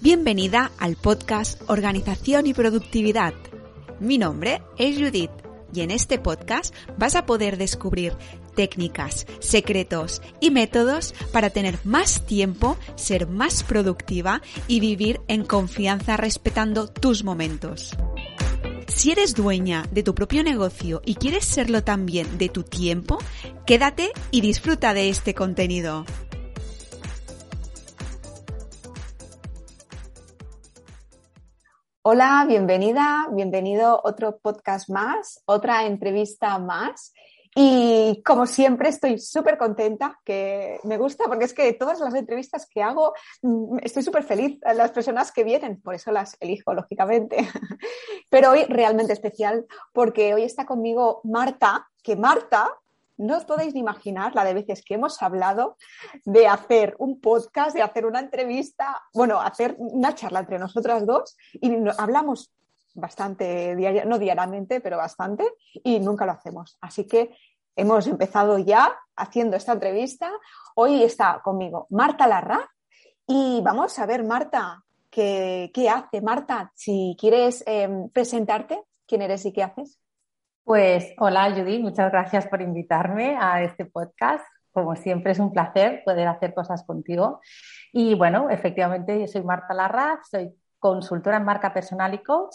Bienvenida al podcast Organización y Productividad. Mi nombre es Judith y en este podcast vas a poder descubrir técnicas, secretos y métodos para tener más tiempo, ser más productiva y vivir en confianza respetando tus momentos. Si eres dueña de tu propio negocio y quieres serlo también de tu tiempo, quédate y disfruta de este contenido. Hola, bienvenida, bienvenido a otro podcast más, otra entrevista más. Y como siempre estoy súper contenta, que me gusta, porque es que todas las entrevistas que hago mm, estoy súper feliz, las personas que vienen, por eso las elijo, lógicamente. Pero hoy realmente especial, porque hoy está conmigo Marta, que Marta, no os podéis ni imaginar la de veces que hemos hablado de hacer un podcast, de hacer una entrevista, bueno, hacer una charla entre nosotras dos y hablamos bastante, no diariamente, pero bastante, y nunca lo hacemos. Así que hemos empezado ya haciendo esta entrevista. Hoy está conmigo Marta Larra y vamos a ver, Marta, qué, hace. Marta, si quieres em, presentarte, quién eres y qué haces. Pues hola Judy, muchas gracias por invitarme a este podcast. Como siempre es un placer poder hacer cosas contigo. Y bueno, efectivamente yo soy Marta Larra, soy consultora en marca personal y coach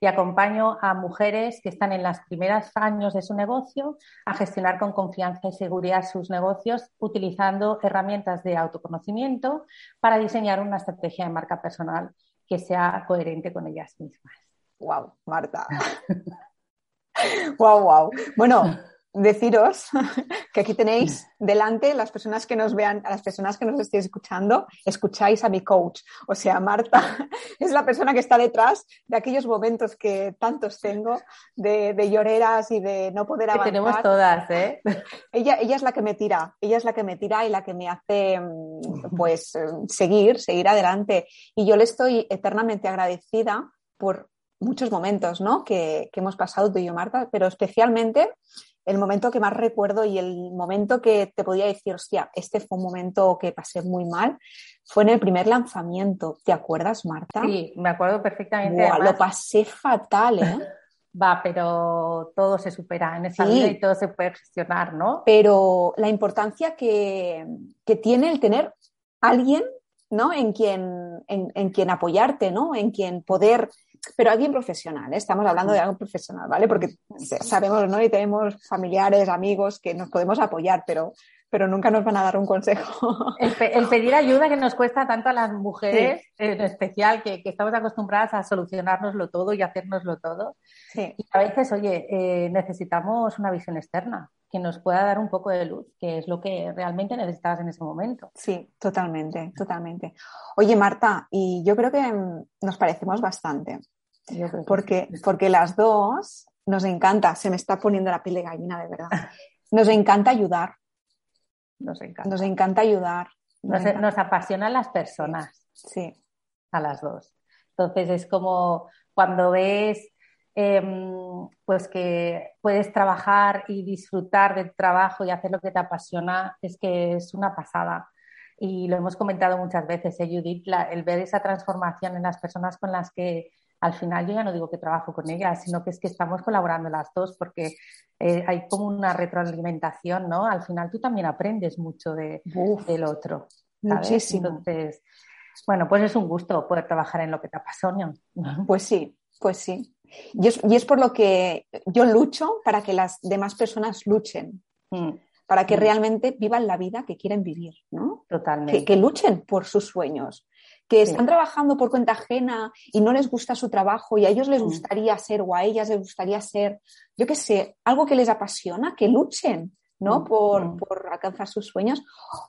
y acompaño a mujeres que están en los primeros años de su negocio a gestionar con confianza y seguridad sus negocios utilizando herramientas de autoconocimiento para diseñar una estrategia de marca personal que sea coherente con ellas mismas. Wow, Marta. wow, wow. Bueno, deciros que aquí tenéis delante las personas que nos vean, a las personas que nos estéis escuchando, escucháis a mi coach. O sea, Marta es la persona que está detrás de aquellos momentos que tantos tengo de, lloreras y de no poder avanzar. Que tenemos todas, ¿eh? Ella, ella es la que me tira, ella es la que me tira y la que me hace mm, pues seguir, seguir adelante. Y yo le estoy eternamente agradecida por muchos momentos ¿no? que, que hemos pasado tú y yo, Marta, pero especialmente el momento que más recuerdo y el momento que te podía decir, hostia, este fue un momento que pasé muy mal, fue en el primer lanzamiento. ¿Te acuerdas, Marta? Sí, me acuerdo perfectamente. Lo pasé fatal, ¿eh? Va, pero todo se supera en esa vida y todo se puede gestionar, ¿no? Pero la importancia que, que tiene el tener alguien, ¿no? En quien, en, en quien apoyarte, ¿no? En quien poder pero alguien profesional, ¿eh? estamos hablando de algo profesional, ¿vale? Porque sabemos, ¿no? Y tenemos familiares, amigos que nos podemos apoyar, pero, pero nunca nos van a dar un consejo. El, pedir ayuda que nos cuesta tanto a las mujeres, en especial, que, estamos acostumbradas a solucionárnoslo todo y hacérnoslo todo. Sí. Y a veces, oye, eh, necesitamos una visión externa que nos pueda dar un poco de luz, que es lo que realmente necesitabas en ese momento. Sí, totalmente, totalmente. Oye, Marta, y yo creo que mm, nos parecemos bastante porque, porque las dos nos encanta, se me está poniendo la piel de gallina de verdad, nos encanta ayudar. Nos encanta. Nos encanta ayudar. Nos, apasionan las personas. Sí. A las dos. Entonces es como cuando ves em, pues que puedes trabajar y disfrutar del trabajo y hacer lo que te apasiona, es que es una pasada. Y lo hemos comentado muchas veces, ¿eh, Judith, el ver esa transformación en las personas con las que al final yo ya no digo que trabajo con ella, sino que es que estamos colaborando las dos porque eh, hay como una retroalimentación, ¿no? Al final tú también aprendes mucho de, del otro. Muchísimo. Entonces, bueno, pues es un gusto poder trabajar en lo que te apasiona. Pues sí, pues sí. Y es, y es por lo que yo lucho para que las demás personas luchen. Mm. Para que mm. realmente vivan la vida que quieren vivir, ¿no? Totalmente. que luchen por sus sueños que están trabajando por cuenta ajena y no les gusta su trabajo y a ellos les gustaría ser o a ellas les gustaría ser, yo qué sé, algo que les apasiona, que luchen, ¿no? Mm, mm. Por, alcanzar sus sueños.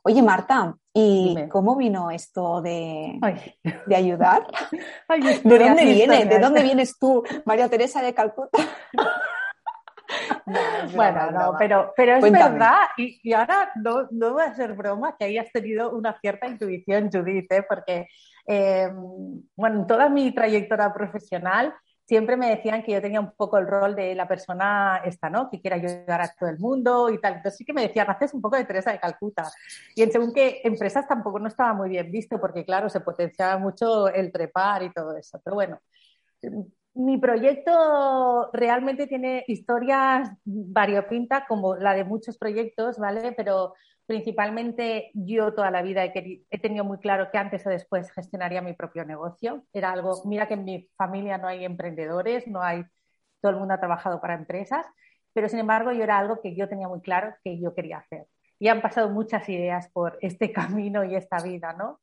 Oye, Marta, ¿y cómo vino esto de, de ayudar? ¿De dónde viene? ¿De dónde vienes tú, María Teresa de Calcuta? bueno, no, pero, pero es verdad, y, ahora no, no va a ser broma que hayas tenido una cierta intuición, Judith, ¿eh? porque eh, bueno, en toda mi trayectoria profesional siempre me decían que yo tenía un poco el rol de la persona esta, ¿no? Que quiere ayudar a todo el mundo y tal. Entonces sí que me decían, haces un poco de Teresa de Calcuta. Y en según qué empresas tampoco no estaba muy bien visto porque, claro, se potenciaba mucho el trepar y todo eso. Pero bueno, mi proyecto realmente tiene historias variopintas como la de muchos proyectos, ¿vale? Pero principalmente yo toda la vida he, tenido muy claro que antes o después gestionaría mi propio negocio. Era algo, mira que en mi familia no hay emprendedores, no hay, todo el mundo ha trabajado para empresas, pero sin embargo yo era algo que yo tenía muy claro que yo quería hacer. Y han pasado muchas ideas por este camino y esta vida, ¿no?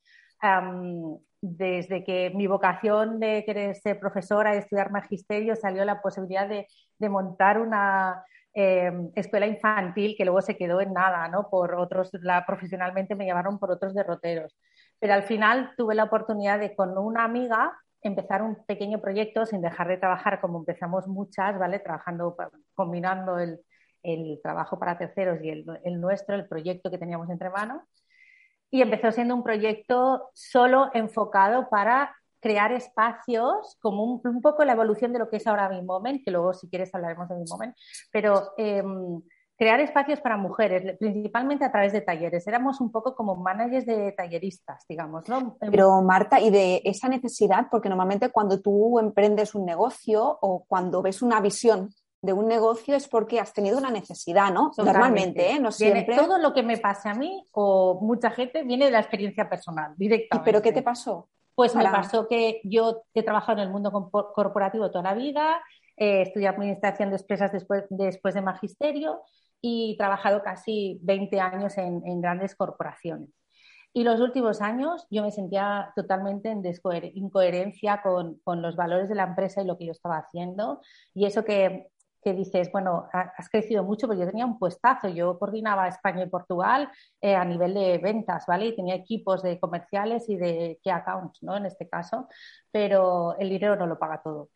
Desde que mi vocación de querer ser profesora y estudiar magisterio salió la posibilidad de, montar una eh, escuela infantil que luego se quedó en nada, ¿no? Por otros, la, profesionalmente me llamaron por otros derroteros. Pero al final tuve la oportunidad de con una amiga empezar un pequeño proyecto sin dejar de trabajar como empezamos muchas, ¿vale? Trabajando, combinando el, trabajo para terceros y el, el nuestro, el proyecto que teníamos entre manos y empezó siendo un proyecto solo enfocado para crear espacios, como un, poco la evolución de lo que es ahora mi moment, que luego si quieres hablaremos de mi moment, pero em, crear espacios para mujeres, principalmente a través de talleres. Éramos un poco como managers de talleristas, digamos, ¿no? Em, pero Marta, y de esa necesidad, porque normalmente cuando tú emprendes un negocio o cuando ves una visión de un negocio es porque has tenido una necesidad, ¿no? Normalmente, ¿eh? No siempre. Todo lo que me pase a mí o mucha gente viene de la experiencia personal, directamente. ¿Pero qué te pasó? Pues me pasó que yo he trabajado en el mundo corporativo toda la vida, eh, estudié administración de empresas después, después de magisterio y he trabajado casi 20 años en, grandes corporaciones. Y los últimos años yo me sentía totalmente en incoherencia con, con, los valores de la empresa y lo que yo estaba haciendo. Y eso que que dices, bueno, has crecido mucho, porque yo tenía un puestazo, yo coordinaba España y Portugal eh, a nivel de ventas, ¿vale? Y tenía equipos de comerciales y de key accounts, ¿no? En este caso, pero el dinero no lo paga todo.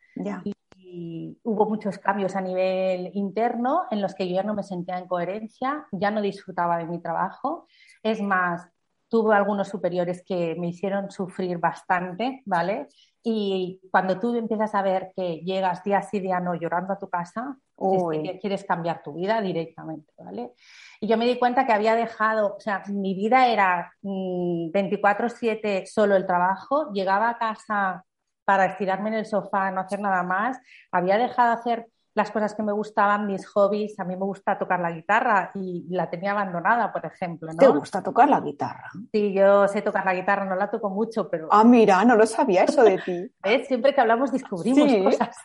Y, y, hubo muchos cambios a nivel interno en los que yo ya no me sentía en coherencia, ya no disfrutaba de mi trabajo. Es más, tuve algunos superiores que me hicieron sufrir bastante, ¿vale? Y cuando tú empiezas a ver que llegas día sí, día no llorando a tu casa, es que quieres cambiar tu vida directamente, ¿vale? Y yo me di cuenta que había dejado, o sea, mi vida era 24/7 mm, solo el trabajo, llegaba a casa para estirarme en el sofá, no hacer nada más, había dejado de hacer las cosas que me gustaban, mis hobbies. A mí me gusta tocar la guitarra y la tenía abandonada, por ejemplo. ¿no? ¿Te gusta tocar la guitarra? Sí, yo sé tocar la guitarra, no la toco mucho, pero... Ah, mira, no lo sabía eso de ti. Siempre que hablamos descubrimos cosas.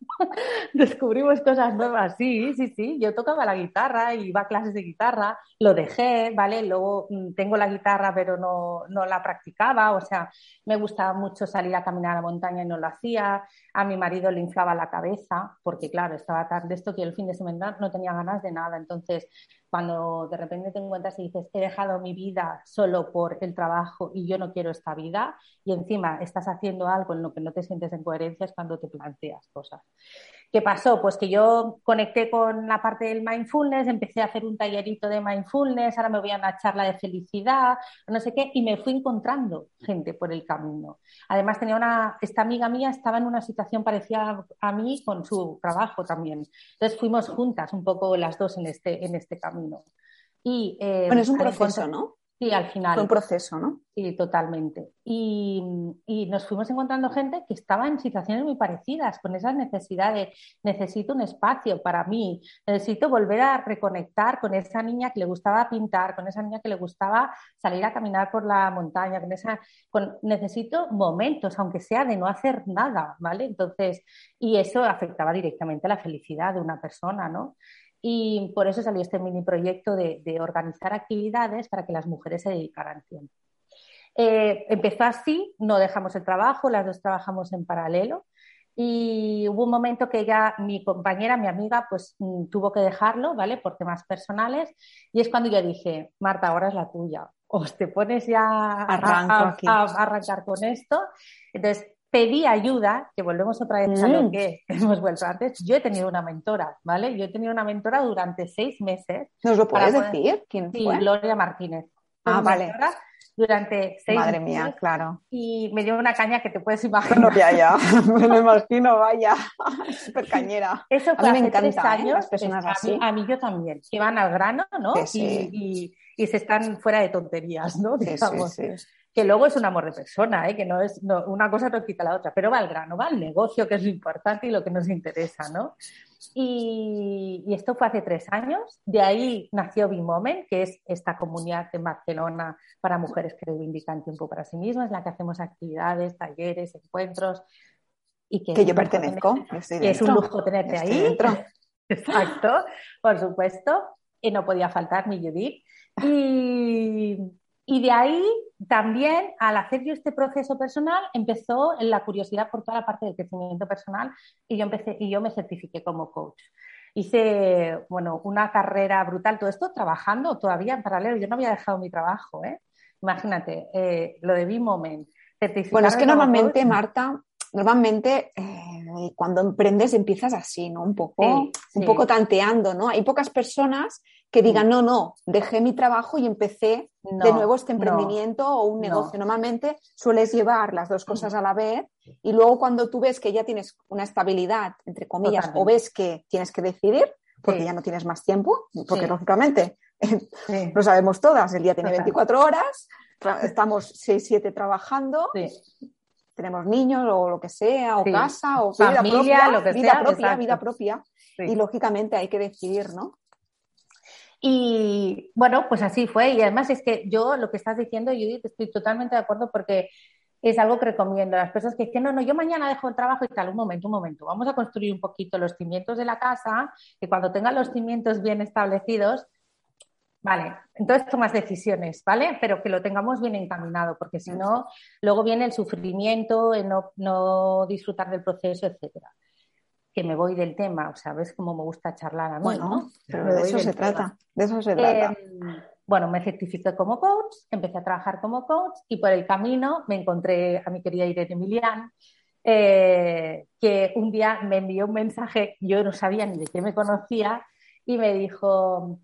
descubrimos cosas nuevas, sí, sí, sí. Yo tocaba la guitarra, iba a clases de guitarra, lo dejé, ¿vale? Luego mm, tengo la guitarra, pero no, no la practicaba, o sea, me gustaba mucho salir a caminar a la montaña y no lo hacía. A mi marido le inflaba la cabeza, porque claro, estaba tan de esto que el fin de semana no tenía ganas de nada. Entonces, cuando de repente te encuentras y dices, he dejado mi vida solo por el trabajo y yo no quiero esta vida, y encima estás haciendo algo en lo que no te sientes en coherencia, es cuando te planteas cosas. ¿Qué pasó? Pues que yo conecté con la parte del mindfulness, empecé a hacer un tallerito de mindfulness, ahora me voy a una charla de felicidad, no sé qué, y me fui encontrando gente por el camino. Además, tenía una, esta amiga mía estaba en una situación parecida a mí con su trabajo también. Entonces fuimos juntas un poco las dos en este, en este camino. Y, eh, bueno, es un proceso, ¿no? Sí, al final. Fue un proceso, ¿no? Sí, totalmente. Y, nos fuimos encontrando gente que estaba en situaciones muy parecidas, con esa necesidad de necesito un espacio para mí, necesito volver a reconectar con esa niña que le gustaba pintar, con esa niña que le gustaba salir a caminar por la montaña, con esa, con, necesito momentos, aunque sea de no hacer nada, ¿vale? Entonces, y eso afectaba directamente a la felicidad de una persona, ¿no? Y por eso salió este mini proyecto de, organizar actividades para que las mujeres se dedicaran tiempo. Eh, empezó así, no dejamos el trabajo, las dos trabajamos en paralelo y hubo un momento que ya mi compañera, mi amiga, pues mm, tuvo que dejarlo, ¿vale? Por temas personales. Y es cuando yo dije, Marta, ahora es la tuya. O te pones ya a, arrancar con esto. Entonces, pedí ayuda, que volvemos otra vez a lo mm. que hemos vuelto antes. Yo he tenido una mentora, ¿vale? Yo he tenido una mentora durante seis meses. ¿Nos lo puedes decir? ¿Quién fue? Sí, Gloria Martínez. Ah, vale durante seis Madre mía, claro. Y me dio una caña que te puedes imaginar. No, ya, ya. Me lo imagino, vaya. Súper cañera. Eso fue a mí me encanta, ¿eh? años. Las personas así. A mí, yo también. Que van al grano, ¿no? Y, y, se están fuera de tonterías, ¿no? Digamos. Sí, que luego es un amor de persona, ¿eh? que no es una cosa no quita la otra, pero va al grano, va al negocio, que es lo importante y lo que nos interesa, ¿no? Y, esto fue hace tres años. De ahí nació Bimomen, que es esta comunidad en Barcelona para mujeres que reivindican tiempo para sí mismas, en la que hacemos actividades, talleres, encuentros. Y que, yo pertenezco. que es un lujo tenerte ahí. Exacto, por supuesto. Y no podía faltar mi Judith. Y, y de ahí también, al hacer yo este proceso personal, empezó la curiosidad por toda la parte del crecimiento personal y yo empecé y yo me certifiqué como coach. Hice, bueno, una carrera brutal, todo esto trabajando todavía en paralelo. Yo no había dejado mi trabajo, ¿eh? Imagínate, eh, lo de B-Moment. Bueno, es que normalmente, Marta, normalmente eh, cuando emprendes empiezas así, ¿no? Un poco, un poco tanteando, ¿no? Hay pocas personas que digan, no, no, dejé mi trabajo y empecé de nuevo este emprendimiento o un negocio. Normalmente sueles llevar las dos cosas a la vez y luego cuando tú ves que ya tienes una estabilidad, entre comillas, o ves que tienes que decidir, porque ya no tienes más tiempo, porque lógicamente lo sabemos todas, el día tiene 24 horas, estamos 6, 7 trabajando, tenemos niños o lo que sea, o casa, o Familia, vida propia, lo que vida propia, vida propia. Y lógicamente hay que decidir, ¿no? Y bueno, pues así fue. Y además es que yo lo que estás diciendo, Judith, estoy totalmente de acuerdo porque es algo que recomiendo a las personas que dicen, no, no, yo mañana dejo el trabajo y tal, un momento, un momento, vamos a construir un poquito los cimientos de la casa, que cuando tengan los cimientos bien establecidos, vale, entonces tomas decisiones, ¿vale? Pero que lo tengamos bien encaminado, porque si no, luego viene el sufrimiento, el no, no disfrutar del proceso, etcétera que me voy del tema, o sea, ves cómo me gusta charlar a mí, ¿no? Pero de eso se trata, de eso se trata. Em, bueno, me certifiqué como coach, empecé a trabajar como coach y por el camino me encontré a mi querida Irene Emilian, eh, que un día me envió un mensaje, yo no sabía ni de qué me conocía, y me dijo,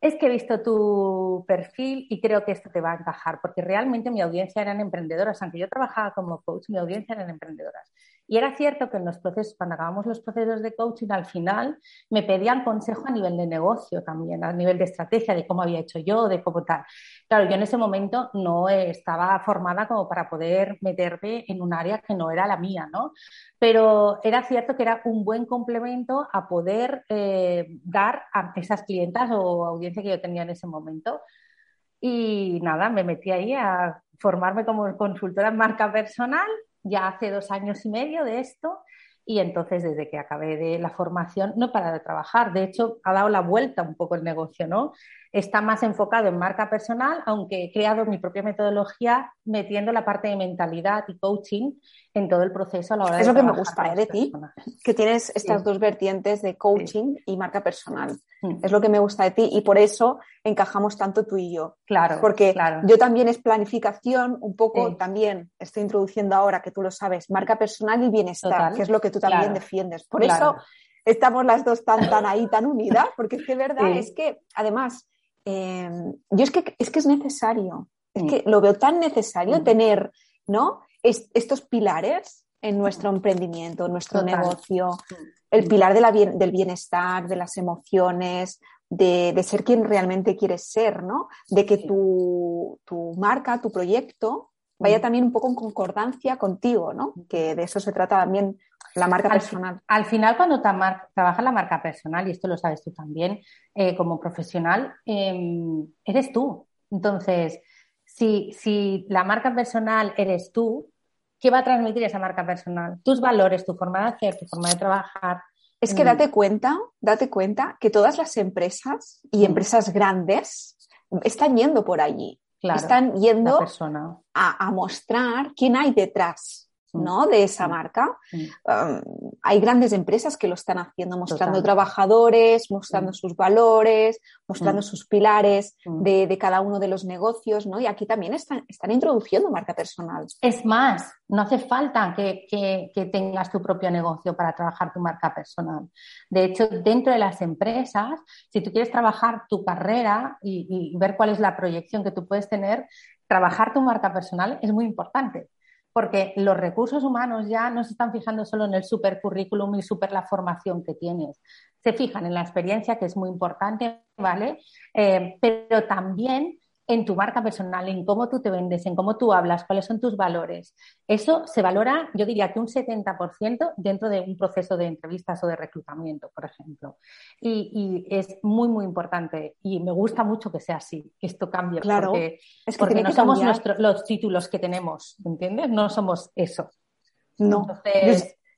es que he visto tu perfil y creo que esto te va a encajar, porque realmente mi audiencia eran emprendedoras, aunque yo trabajaba como coach, mi audiencia eran emprendedoras. Y era cierto que en los procesos, cuando acabamos los procesos de coaching, al final me pedían consejo a nivel de negocio también, a nivel de estrategia, de cómo había hecho yo, de cómo tal. Claro, yo en ese momento no estaba formada como para poder meterme en un área que no era la mía, ¿no? Pero era cierto que era un buen complemento a poder eh, dar a esas clientas o audiencia que yo tenía en ese momento. Y nada, me metí ahí a formarme como consultora en marca personal ya hace dos años y medio de esto y entonces desde que acabé de la formación no he parado de trabajar. De hecho, ha dado la vuelta un poco el negocio, ¿no? Está más enfocado en marca personal, aunque he creado mi propia metodología metiendo la parte de mentalidad y coaching en todo el proceso a la hora es lo que me gusta ¿eh? de ti, que tienes estas dos vertientes de coaching y marca personal. Mm. Es lo que me gusta de ti y por eso encajamos tanto tú y yo. Claro. Porque claro. yo también es planificación, un poco también estoy introduciendo ahora que tú lo sabes, marca personal y bienestar, que es lo que tú también defiendes. Por eso estamos las dos tan, tan ahí, tan unidas, porque es que verdad es que además, eh, yo es que es que es necesario, es que lo veo tan necesario tener, ¿no? estos pilares en nuestro emprendimiento, en nuestro negocio, el pilar del bienestar, de las emociones, de, ser quien realmente quieres ser, ¿no? De que tu, marca, tu proyecto, vaya también un poco en concordancia contigo, ¿no? Que de eso se trata también la marca personal. Al final, cuando trabajas la marca personal, y esto lo sabes tú también, eh, como profesional, em, eres tú. Entonces, si, si la marca personal eres tú, ¿qué va a transmitir esa marca personal? Tus valores, tu forma de hacer, tu forma de trabajar. Es que mm. date cuenta, date cuenta que todas las empresas y mm. empresas grandes están yendo por allí. están yendo a, a, mostrar quién hay detrás. ¿No? de esa marca. Um, hay grandes empresas que lo están haciendo, mostrando trabajadores, mostrando sus valores, mostrando sus pilares de, cada uno de los negocios, ¿no? Y aquí también están, están introduciendo marca personal. Es más, no hace falta que, tengas tu propio negocio para trabajar tu marca personal. De hecho, dentro de las empresas, si tú quieres trabajar tu carrera y ver cuál es la proyección que tú puedes tener, trabajar tu marca personal es muy importante, porque los recursos humanos ya no se están fijando solo en el super currículum y super la formación que tienes, se fijan en la experiencia, que es muy importante, ¿vale? Eh, pero también en tu marca personal, en cómo tú te vendes, en cómo tú hablas, cuáles son tus valores. Eso se valora, yo diría que un 70% dentro de un proceso de entrevistas o de reclutamiento, por ejemplo. Y, es muy, muy importante y me gusta mucho que sea así, que esto cambie. Claro, porque, es que no somos los títulos que tenemos, ¿entiendes? No somos eso. No,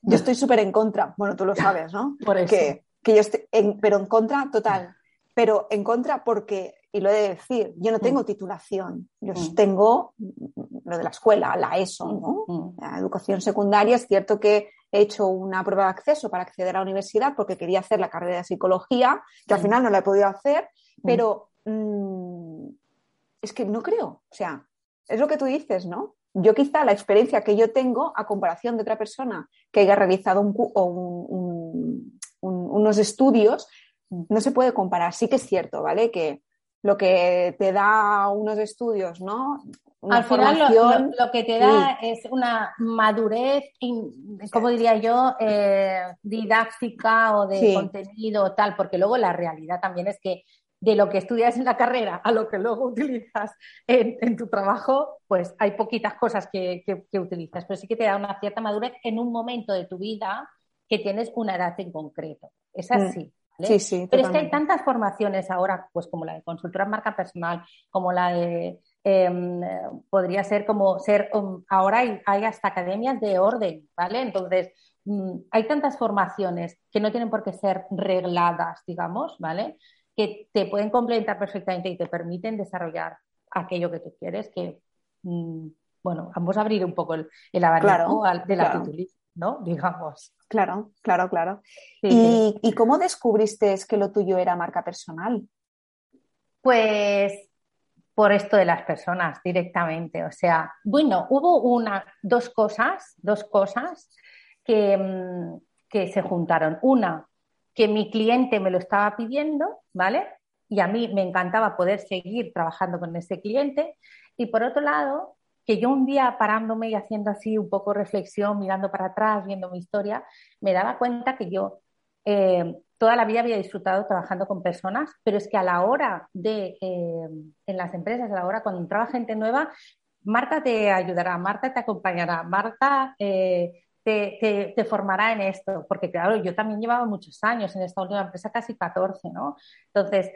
yo, estoy súper en contra, bueno, tú lo sabes, ¿no? Por eso. Que, que yo estoy, pero en contra total, pero en contra porque y lo he de decir, yo no mm. tengo titulación, yo mm. tengo lo de la escuela, la ESO, mm. La educación secundaria, es cierto que he hecho una prueba de acceso para acceder a la universidad porque quería hacer la carrera de psicología, que al final no la he podido hacer, pero es que no creo, o sea, es lo que tú dices, ¿no? Yo quizá la experiencia que yo tengo a comparación de otra persona que haya realizado unos estudios, no se puede comparar. Sí que es cierto, ¿vale? Que lo que te da unos estudios, ¿no? Al final lo, que te da es una madurez, como diría yo, eh, didáctica o de contenido tal, porque luego la realidad también es que de lo que estudias en la carrera a lo que luego utilizas en, tu trabajo, pues hay poquitas cosas que, utilizas, pero sí que te da una cierta madurez en un momento de tu vida que tienes una edad en concreto. Es mm. Así. Sí, sí, Pero es que hay tantas formaciones ahora, pues como la de consultora en marca personal, como la de, em, podría ser como ser, um, ahora hay, hasta academias de orden, ¿vale? Entonces, mm, hay tantas formaciones que no tienen por qué ser regladas, digamos, ¿vale? Que te pueden complementar perfectamente y te permiten desarrollar aquello que tú quieres, que, mm, bueno, vamos a abrir un poco el, abanico de la claro. ¿No? Digamos. Claro, claro, claro. ¿Y, cómo descubriste que lo tuyo era marca personal? Pues por esto de las personas directamente. O sea, bueno, hubo una, dos cosas, dos cosas que, mm, que se juntaron. Una, que mi cliente me lo estaba pidiendo, ¿vale? Y a mí me encantaba poder seguir trabajando con ese cliente. Y por otro lado, que yo un día parándome y haciendo así un poco reflexión, mirando para atrás, viendo mi historia, me daba cuenta que yo eh, toda la vida había disfrutado trabajando con personas, pero es que a la hora de, eh, en las empresas, a la hora cuando entraba gente nueva, Marta te ayudará, Marta te acompañará, Marta eh, te, te, formará en esto, porque claro, yo también llevaba muchos años en esta última empresa, casi 14, ¿no? Entonces,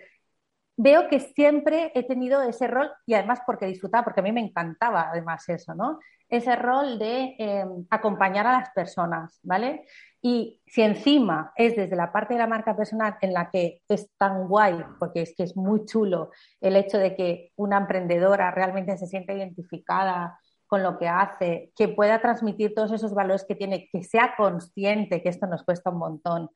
veo que siempre he tenido ese rol y además porque disfrutaba, porque a mí me encantaba además eso, ¿no? Ese rol de em, acompañar a las personas, ¿vale? Y si encima es desde la parte de la marca personal en la que es tan guay, porque es que es muy chulo el hecho de que una emprendedora realmente se sienta identificada con lo que hace, que pueda transmitir todos esos valores que tiene, que sea consciente, que esto nos cuesta un montón,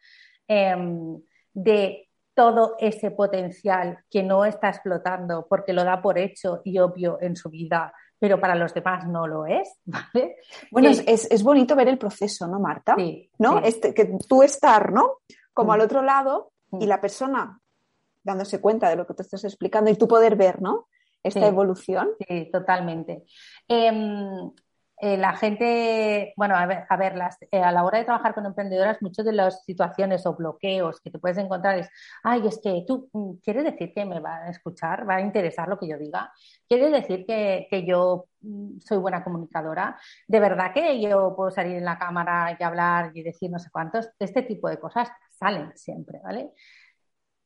em, de todo ese potencial que no está explotando porque lo da por hecho y obvio en su vida, pero para los demás no lo es, ¿vale? Bueno, es, bonito ver el proceso, ¿no, Marta? Sí, ¿No? Este, que tú estar, ¿no? Como al mm. otro lado y mm. la persona dándose cuenta de lo que te estás explicando y tú poder ver, ¿no? Esta evolución. Sí, totalmente. Em, eh, la gente, bueno, a ver, a, ver eh, a la hora de trabajar con emprendedoras, muchas de las situaciones o bloqueos que te puedes encontrar es, ay, es que tú, mm, ¿quieres decir que me va a escuchar? ¿Va a interesar lo que yo diga? ¿Quieres decir que, que yo mm, soy buena comunicadora? ¿De verdad que yo puedo salir en la cámara y hablar y decir no sé cuántos? Este tipo de cosas salen siempre, ¿vale?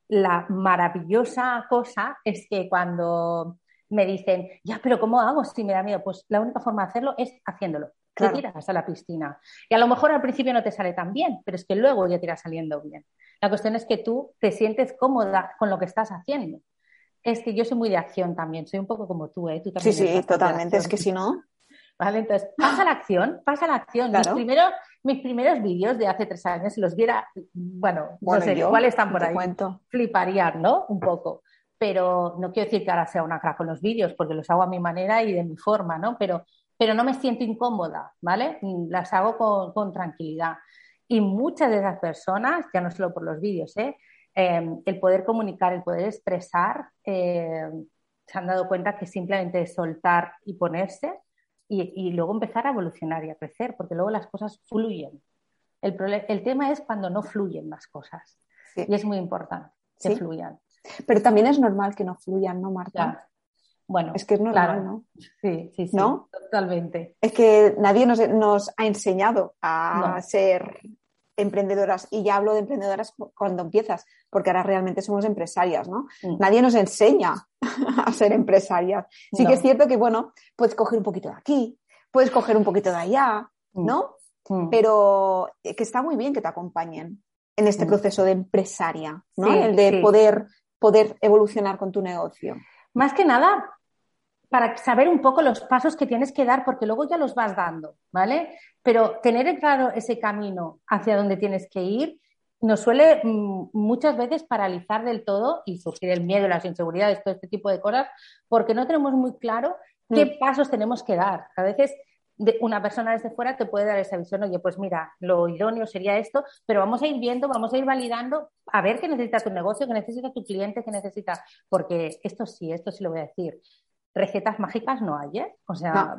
La maravillosa cosa es que cuando me dicen, ya, pero ¿cómo hago si me da miedo? Pues la única forma de hacerlo es haciéndolo. Te tiras a la piscina. Y a lo mejor al principio no te sale tan bien, pero es que luego ya te irá saliendo bien. La cuestión es que tú te sientes cómoda con lo que estás haciendo. Es que yo soy muy de acción también, soy un poco como tú, ¿eh? Tú también sí, sí, totalmente. Es que si no. ¿Vale? Entonces, pasa la acción, pasa la acción. Mis, primeros, mis primeros vídeos de hace tres años, si los viera, bueno, no sé cuáles están por ahí, fliparían, ¿no? Un poco. Pero no quiero decir que ahora sea una crack con los vídeos, porque los hago a mi manera y de mi forma, ¿no? Pero, pero no me siento incómoda, ¿vale? Las hago con, con tranquilidad. Y muchas de esas personas, ya no solo por los vídeos, ¿eh? Em, el poder comunicar, el poder expresar, eh, se han dado cuenta que simplemente es soltar y ponerse y, luego empezar a evolucionar y a crecer, porque luego las cosas fluyen. El, el tema es cuando no fluyen las cosas. Y es muy importante que fluyan. Pero también es normal que no fluyan, ¿no, Marta? Bueno, es que es normal, ¿no? Sí, sí, sí. ¿No? Totalmente. Es que nadie nos, nos ha enseñado a ser emprendedoras, y ya hablo de emprendedoras cuando empiezas, porque ahora realmente somos empresarias, ¿no? Mm. Nadie nos enseña a ser empresarias. Sí que es cierto que, bueno, puedes coger un poquito de aquí, puedes coger un poquito de allá, mm. ¿no? Mm. Pero eh, que está muy bien que te acompañen en este proceso de empresaria, ¿no? El de poder, poder evolucionar con tu negocio. Más que nada, para saber un poco los pasos que tienes que dar, porque luego ya los vas dando, ¿vale? Pero tener claro ese camino hacia donde tienes que ir nos suele mm, muchas veces paralizar del todo y surgir el miedo, las inseguridades, todo este tipo de cosas, porque no tenemos muy claro qué mm. pasos tenemos que dar. A veces una persona desde fuera te puede dar esa visión, oye, pues mira, lo idóneo sería esto, pero vamos a ir viendo, vamos a ir validando, a ver qué necesita tu negocio, qué necesita tu cliente, qué necesita, porque esto sí, esto sí lo voy a decir recetas mágicas no hay, ¿eh? O sea,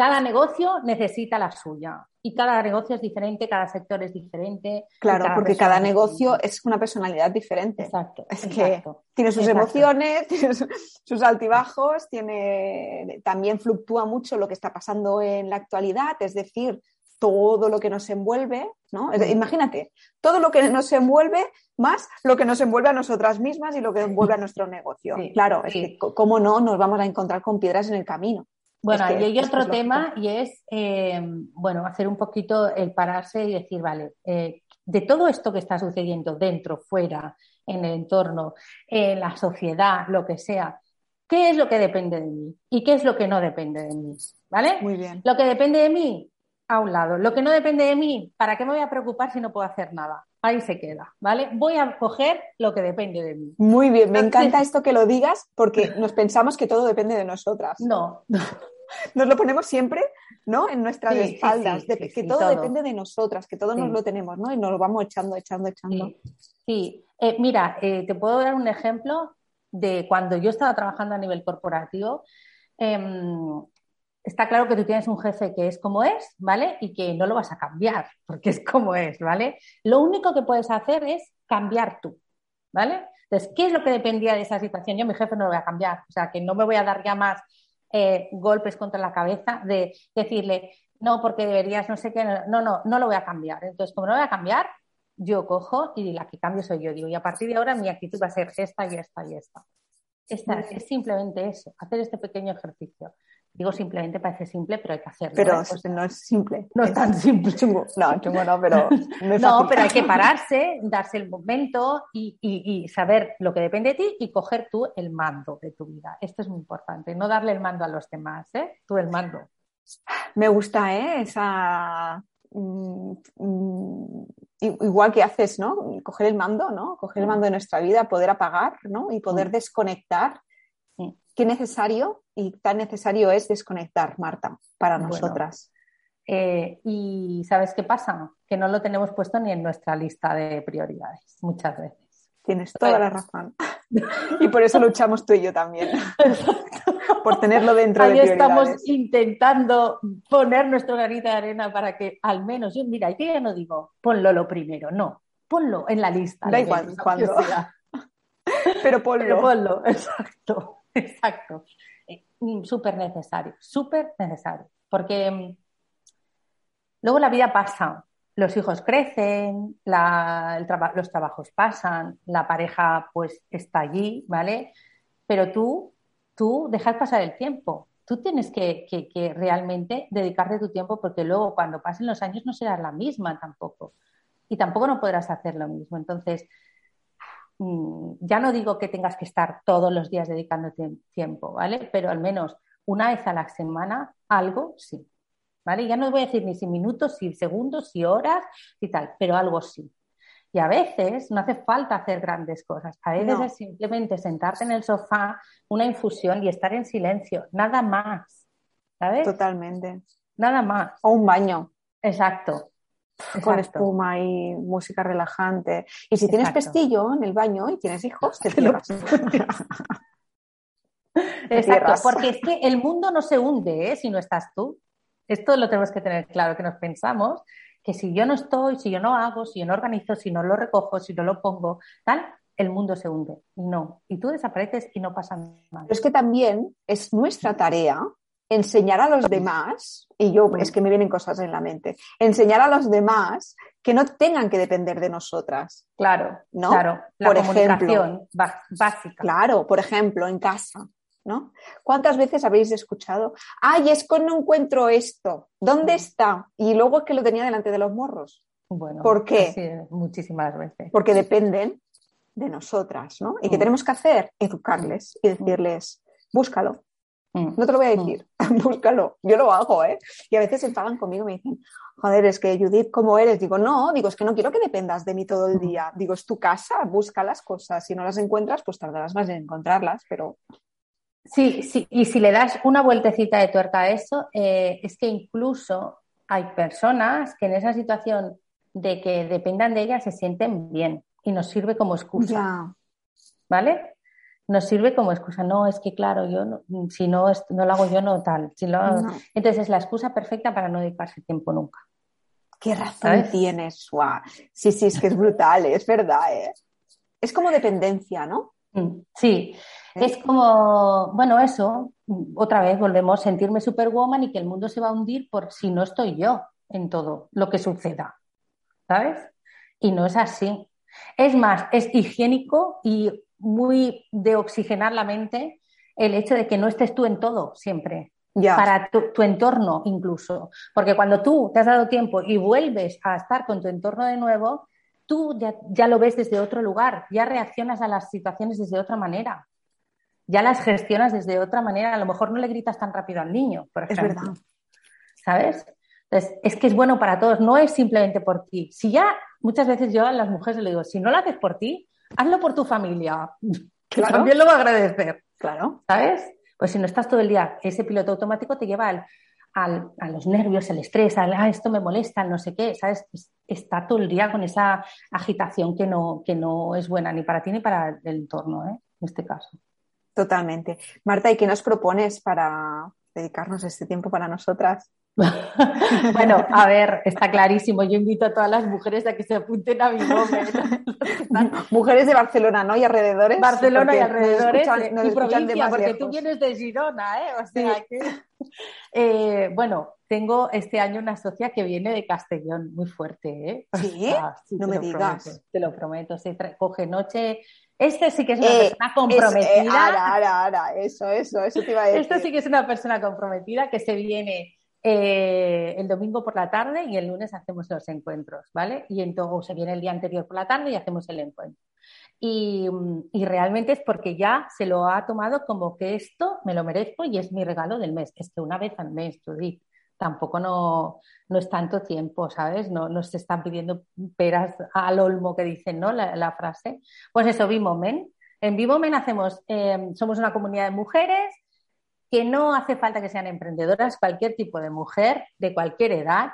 cada negocio necesita la suya y cada negocio es diferente, cada sector es diferente. Claro, porque cada negocio es, una personalidad diferente. Exacto. Es que tiene sus emociones, tiene sus altibajos, tiene también fluctúa mucho lo que está pasando en la actualidad, es decir, todo lo que nos envuelve, ¿no? Imagínate, todo lo que nos envuelve más lo que nos envuelve a nosotras mismas y lo que envuelve a nuestro negocio. claro, es que cómo no nos vamos a encontrar con piedras en el camino. Bueno, y hay otro tema y es, eh, bueno, hacer un poquito el pararse y decir, vale, eh, de todo esto que está sucediendo dentro, fuera, en el entorno, en la sociedad, lo que sea, ¿qué es lo que depende de mí? ¿Y qué es lo que no depende de mí? ¿Vale? Muy bien. Lo que depende de mí, a un lado. Lo que no depende de mí, ¿para qué me voy a preocupar si no puedo hacer nada? Ahí se queda, ¿vale? Voy a coger lo que depende de mí. Muy bien, me encanta esto que lo digas porque nos pensamos que todo depende de nosotras. No. Nos lo ponemos siempre, ¿no? En nuestras espaldas, de que, todo, depende de nosotras, que todo nos lo tenemos, ¿no? Y nos lo vamos echando, echando, echando. Sí, eh, mira, eh, te puedo dar un ejemplo de cuando yo estaba trabajando a nivel corporativo. Em, está claro que tú tienes un jefe que es como es, ¿vale? Y que no lo vas a cambiar, porque es como es, ¿vale? Lo único que puedes hacer es cambiar tú, ¿vale? Entonces, ¿qué es lo que dependía de esa situación? Yo mi jefe no lo voy a cambiar, o sea, que no me voy a dar ya más eh, golpes contra la cabeza de decirle, no, porque deberías, no sé qué, no, no, no lo voy a cambiar. Entonces, como no lo voy a cambiar, yo cojo y la que cambio soy yo. Digo, y a partir de ahora mi actitud va a ser esta y esta y esta. esta es simplemente eso, hacer este pequeño ejercicio. Digo simplemente, parece simple, pero hay que hacerlo. Pero ¿eh? pues no es simple. No es tan simple. No, chungo no, pero... no, pero hay que pararse, darse el momento y, saber lo que depende de ti y coger tú el mando de tu vida. Esto es muy importante. No darle el mando a los demás, ¿eh? Tú el mando. Me gusta, ¿eh? Esa... Mm, mm, igual que haces, ¿no? Coger el mando, ¿no? Coger el mando de nuestra vida, poder apagar, ¿no? Y poder desconectar qué necesario y tan necesario es desconectar, Marta, para nosotras. Eh, y ¿sabes qué pasa? Que no lo tenemos puesto ni en nuestra lista de prioridades, muchas veces. Tienes toda la razón. y por eso luchamos tú y yo también. por tenerlo dentro Ahí de prioridades. estamos intentando poner nuestro granito de arena para que al menos, yo mira, yo ya no digo ponlo lo primero, no, ponlo en la lista. Da igual cuando. Pero ponlo. Pero ponlo, exacto. Exacto. Mm, súper necesario, súper necesario. Porque mm, luego la vida pasa, los hijos crecen, los trabajos pasan, la pareja pues está allí, ¿vale? Pero tú, tú dejas pasar el tiempo. Tú tienes que, que realmente dedicarte tu tiempo porque luego cuando pasen los años no serás la misma tampoco. Y tampoco no podrás hacer lo mismo. Entonces, ya no digo que tengas que estar todos los días dedicándote tiempo, ¿vale? Pero al menos una vez a la semana, algo sí. ¿Vale? Ya no voy a decir ni si minutos, si segundos, si horas y tal, pero algo sí. Y a veces no hace falta hacer grandes cosas. A veces es simplemente sentarte en el sofá, una infusión y estar en silencio. Nada más. ¿Sabes? Totalmente. Nada más. O un baño. Exacto. Con espuma y música relajante. Y si tienes pestillo en el baño y tienes hijos, te cierras. Exacto, porque es que el mundo no se hunde ¿eh? si no estás tú. Esto lo tenemos que tener claro, que nos pensamos que si yo no estoy, si yo no hago, si yo no organizo, si no lo recojo, si no lo pongo, tal, el mundo se hunde. Y no. Y tú desapareces y no pasa nada. Pero es que también es nuestra tarea enseñar a los demás, y yo es que me vienen cosas en la mente, enseñar a los demás que no tengan que depender de nosotras. Claro, ¿no? Claro, la por comunicación básica. Claro, por ejemplo, en casa. ¿no? ¿Cuántas veces habéis escuchado, ay, es que no encuentro esto, ¿dónde está? Y luego es que lo tenía delante de los morros. Bueno, ¿por qué? muchísimas veces. Porque dependen de nosotras, ¿no? Y qué mm. tenemos que hacer, educarles y decirles, búscalo. Mm. No te lo voy a mm. decir, búscalo. Yo lo hago, ¿eh? Y a veces se enfadan conmigo y me dicen, joder, es que Judith, ¿cómo eres? Digo, no, digo, es que no quiero que dependas de mí todo el día. Digo, es tu casa, busca las cosas. Si no las encuentras, pues tardarás más en encontrarlas, pero Sí, sí, y si le das una vueltecita de tuerca a eso, eh, es que incluso hay personas que en esa situación de que dependan de ellas se sienten bien y nos sirve como excusa. ¿Vale? Nos sirve como excusa. No, es que claro, yo si no, no lo hago yo, no tal. Si Entonces es la excusa perfecta para no dedicarse tiempo nunca. Qué razón tienes, Sí, sí, es que es brutal, es verdad, ¿eh? Es como dependencia, ¿no? Mm, sí, es como, bueno, eso, otra vez volvemos a sentirme superwoman y que el mundo se va a hundir por si no estoy yo en todo lo que suceda, ¿sabes? Y no es así. Es más, es higiénico y muy de oxigenar la mente el hecho de que no estés tú en todo siempre. Para tu, tu, entorno incluso. Porque cuando tú te has dado tiempo y vuelves a estar con tu entorno de nuevo, tú ya, lo ves desde otro lugar, ya reaccionas a las situaciones desde otra manera, ya las gestionas desde otra manera. A lo mejor no le gritas tan rápido al niño, por ejemplo. Es verdad. ¿Sabes? Entonces, es que es bueno para todos, no es simplemente por ti. Si ya, muchas veces yo a las mujeres le digo, si no lo haces por ti, hazlo por tu familia. Claro. También lo va a agradecer. Claro. ¿Sabes? Pues si no estás todo el día, ese piloto automático te lleva al, a los nervios, el estrés, al, ah, esto me molesta, no sé qué, ¿sabes? Está todo el día con esa agitación que no, que no es buena ni para ti ni para el entorno, ¿eh? en este caso. Totalmente. Marta, ¿y qué nos propones para dedicarnos este tiempo para nosotras? bueno, a ver, está clarísimo. Yo invito a todas las mujeres a que se apunten a mi nombre. mujeres de Barcelona, ¿no? Y alrededores. Barcelona y alrededores. y provincia, porque tú vienes de Girona, ¿eh? O sea que... Eh, bueno, tengo este año una socia que viene de Castellón, muy fuerte, ¿eh? ¿Sí? no me digas. te lo prometo. Se coge noche este sí que es una eh, persona comprometida. Es, ahora, ahora, eso, eso, eso te iba a decir. Esto sí que es una persona comprometida que se viene eh, el domingo por la tarde y el lunes hacemos los encuentros, ¿vale? Y entonces se viene el día anterior por la tarde y hacemos el encuentro. Y, realmente es porque ya se lo ha tomado como que esto me lo merezco y es mi regalo del mes. Es que una vez al mes, tú tampoco no, no, es tanto tiempo, ¿sabes? No, no se están pidiendo peras al olmo que dicen, ¿no? La, frase. Pues eso, Bimomen. En Bimomen hacemos, eh, somos una comunidad de mujeres que no hace falta que sean emprendedoras, cualquier tipo de mujer, de cualquier edad,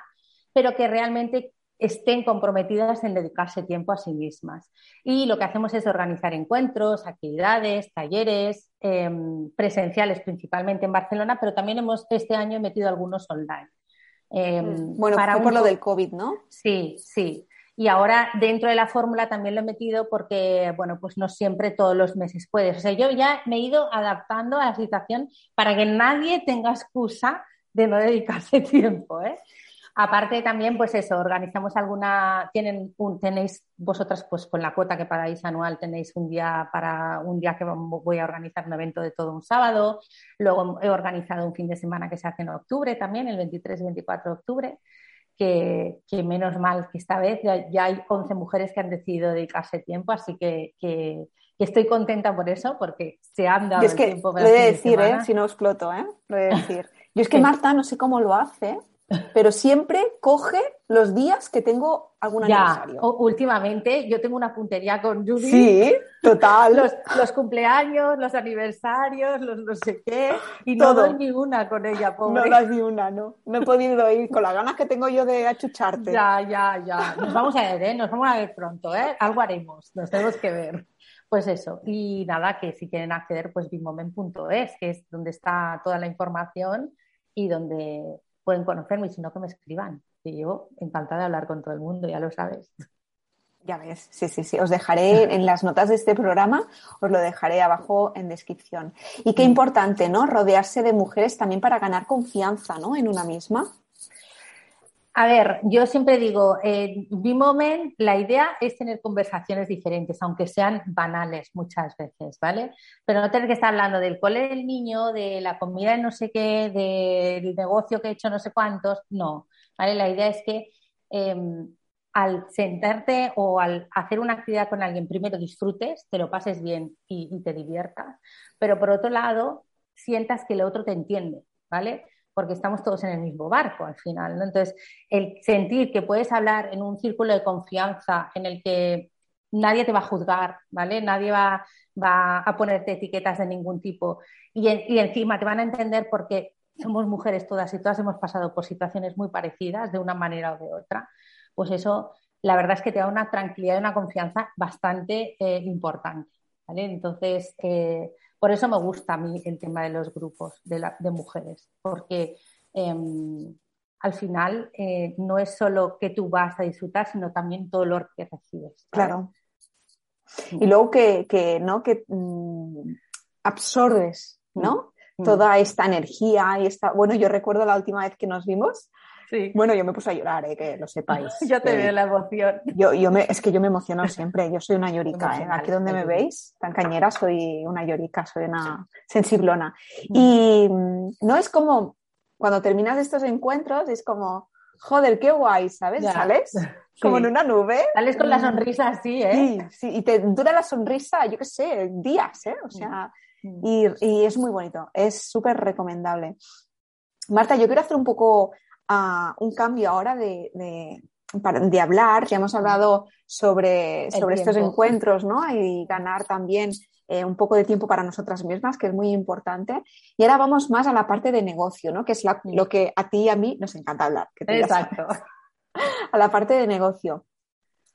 pero que realmente estén comprometidas en dedicarse tiempo a sí mismas. Y lo que hacemos es organizar encuentros, actividades, talleres, em, presenciales principalmente en Barcelona, pero también hemos este año metido algunos online. Em, bueno, para por lo del COVID, ¿no? Sí, sí. Y ahora dentro de la fórmula también lo he metido porque, bueno, pues no siempre todos los meses puedes. O sea, yo ya me he ido adaptando a la situación para que nadie tenga excusa de no dedicarse tiempo, ¿eh? Aparte también, pues eso, organizamos alguna, tienen un, tenéis vosotras, pues con la cuota que pagáis anual, tenéis un día para un día que voy a organizar un evento de todo un sábado. Luego he organizado un fin de semana que se hace en octubre también, el 23 y 24 de octubre que, menos mal que esta vez ya, hay 11 mujeres que han decidido dedicarse tiempo, así que, y estoy contenta por eso, porque se han dado es que, el tiempo. Lo de decir, ¿eh? si no exploto, ¿eh? Lo de decir. Yo es que Marta no sé cómo lo hace, pero siempre coge los días que tengo algún aniversario. últimamente yo tengo una puntería con Judy. Sí, total. Los, cumpleaños, los aniversarios, los no sé qué, y no doy ni una con ella, pobre. No das ni una, no. No he podido ir con las ganas que tengo yo de achucharte. Ya, ya, ya. Nos vamos a ver, ¿eh? Nos vamos a ver pronto, ¿eh? Algo haremos, nos tenemos que ver. Pues eso, y nada, que si quieren acceder, pues bimoment.es, que es donde está toda la información y donde pueden conocerme y si no que me escriban. Y yo encantada de hablar con todo el mundo, ya lo sabes. Ya ves, sí, sí, sí. Os dejaré en las notas de este programa, os lo dejaré abajo en descripción. Y qué importante, ¿no? Rodearse de mujeres también para ganar confianza, ¿no? En una misma. A ver, yo siempre digo, en B-Moment la idea es tener conversaciones diferentes, aunque sean banales muchas veces, ¿vale? Pero no tener que estar hablando del cole del niño, de la comida de no sé qué, del negocio que he hecho no sé cuántos, no, ¿vale? La idea es que em, al sentarte o al hacer una actividad con alguien, primero disfrutes, te lo pases bien y, y te diviertas, pero por otro lado, sientas que el otro te entiende, ¿vale? Porque estamos todos en el mismo barco al final. Entonces, el sentir que puedes hablar en un círculo de confianza en el que nadie te va a juzgar, ¿vale? Nadie va, va a ponerte etiquetas de ningún tipo y, y, encima te van a entender porque somos mujeres todas y todas hemos pasado por situaciones muy parecidas de una manera o de otra. Pues eso, la verdad es que te da una tranquilidad y una confianza bastante eh, importante, ¿vale? Entonces, eh, por eso me gusta a mí el tema de los grupos de, mujeres, porque em, al final eh, no es solo que tú vas a disfrutar, sino también todo lo que recibes. Claro. Y luego que, ¿no? que mm, absorbes ¿no? Mm. toda esta energía y esta. Bueno, yo recuerdo la última vez que nos vimos, bueno, yo me puse a llorar, eh, que lo sepáis. yo te veo la emoción. Yo, yo me, es que yo me emociono siempre, yo soy una llorica. ¿eh? Aquí donde me veis, tan cañera, soy una llorica, soy una sensiblona. Mm. Y mm, no es como cuando terminas estos encuentros, es como, joder, qué guay, ¿sabes? ¿Sales? Como en una nube. Sales con la sonrisa así, ¿eh? Sí, sí, y te dura la sonrisa, yo qué sé, días, ¿eh? O sea, y, y es muy bonito, es súper recomendable. Marta, yo quiero hacer un poco un cambio ahora de, de, hablar. Ya hemos hablado sobre, sobre estos encuentros, ¿no? Y ganar también eh, un poco de tiempo para nosotras mismas, que es muy importante. Y ahora vamos más a la parte de negocio, ¿no? Que es lo que a ti y a mí nos encanta hablar. Exacto. A la parte de negocio.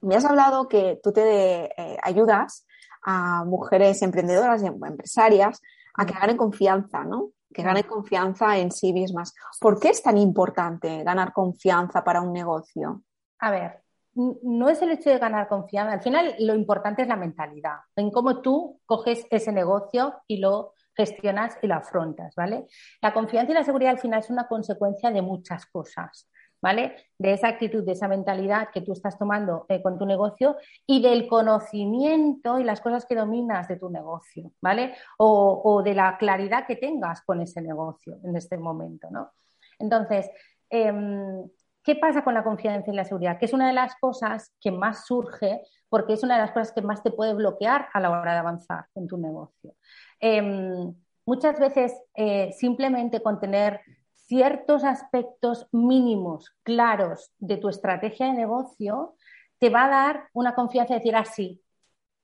Me has hablado que tú te eh, ayudas a mujeres emprendedoras y empresarias a que ganen confianza, ¿no? Que gane confianza en sí mismas. ¿Por qué es tan importante ganar confianza para un negocio? A ver, no es el hecho de ganar confianza, al final lo importante es la mentalidad, en cómo tú coges ese negocio y lo gestionas y lo afrontas, ¿vale? La confianza y la seguridad al final es una consecuencia de muchas cosas. ¿Vale? De esa actitud, de esa mentalidad que tú estás tomando eh, con tu negocio y del conocimiento y las cosas que dominas de tu negocio, ¿vale? O, de la claridad que tengas con ese negocio en este momento, ¿no? Entonces, em, ¿qué pasa con la confianza y la seguridad? Que es una de las cosas que más surge porque es una de las cosas que más te puede bloquear a la hora de avanzar en tu negocio. Em, muchas veces eh, simplemente con tener ciertos aspectos mínimos claros de tu estrategia de negocio, te va a dar una confianza de decir, así, ah,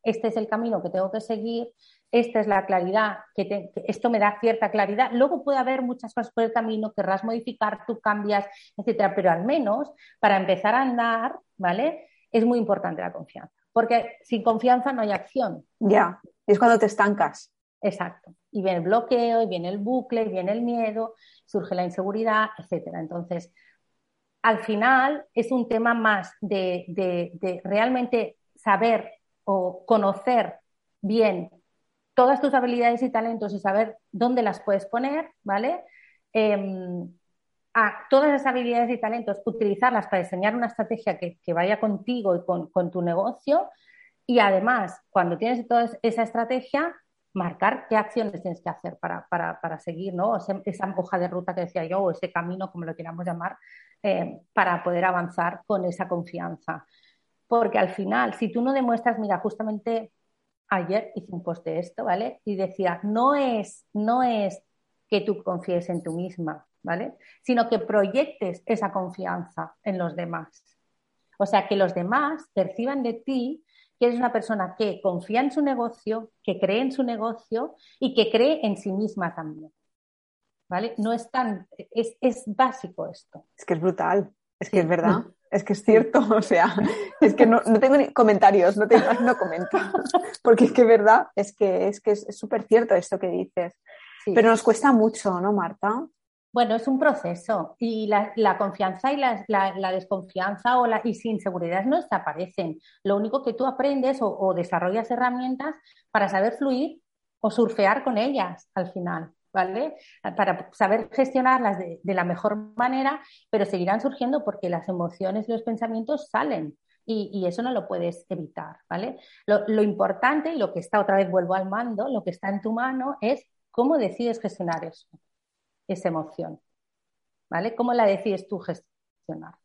este es el camino que tengo que seguir, esta es la claridad, que, esto me da cierta claridad. Luego puede haber muchas cosas por el camino, querrás modificar, tú cambias, etcétera, pero al menos para empezar a andar, ¿vale? Es muy importante la confianza, porque sin confianza no hay acción. Ya, es cuando te estancas. Exacto. Y viene el bloqueo, y viene el bucle, y viene el miedo, surge la inseguridad, etcétera. Entonces, al final es un tema más de, realmente saber o conocer bien todas tus habilidades y talentos y saber dónde las puedes poner, ¿vale? Em, a todas esas habilidades y talentos, utilizarlas para diseñar una estrategia que, vaya contigo y con, con, tu negocio. Y además, cuando tienes toda esa estrategia, marcar qué acciones tienes que hacer para, seguir, ¿no? esa hoja de ruta que decía yo, o ese camino, como lo queramos llamar, eh, para poder avanzar con esa confianza. Porque al final, si tú no demuestras, mira, justamente ayer hice un post de esto, ¿vale? Y decía, no es, no es que tú confíes en tú misma, ¿vale? Sino que proyectes esa confianza en los demás. O sea, que los demás perciban de ti que eres una persona que confía en su negocio, que cree en su negocio y que cree en sí misma también. ¿Vale? No es tan, es, es básico esto. Es que es brutal, es que es verdad. Es que es cierto, o sea, es que no, tengo ni comentarios, no, tengo, no comento, porque es que es verdad, es que es que es súper cierto esto que dices. Pero nos cuesta mucho, ¿no, Marta? Bueno, es un proceso y la, confianza y la, desconfianza o la, y sin seguridad no desaparecen. Lo único que tú aprendes o, desarrollas herramientas para saber fluir o surfear con ellas al final, ¿vale? Para saber gestionarlas de, la mejor manera, pero seguirán surgiendo porque las emociones y los pensamientos salen. Y, eso no lo puedes evitar, ¿vale? Lo, lo importante y lo que está, otra vez vuelvo al mando, lo que está en tu mano es cómo decides gestionar eso esa emoción. ¿Vale? ¿Cómo la decides tú gestionar?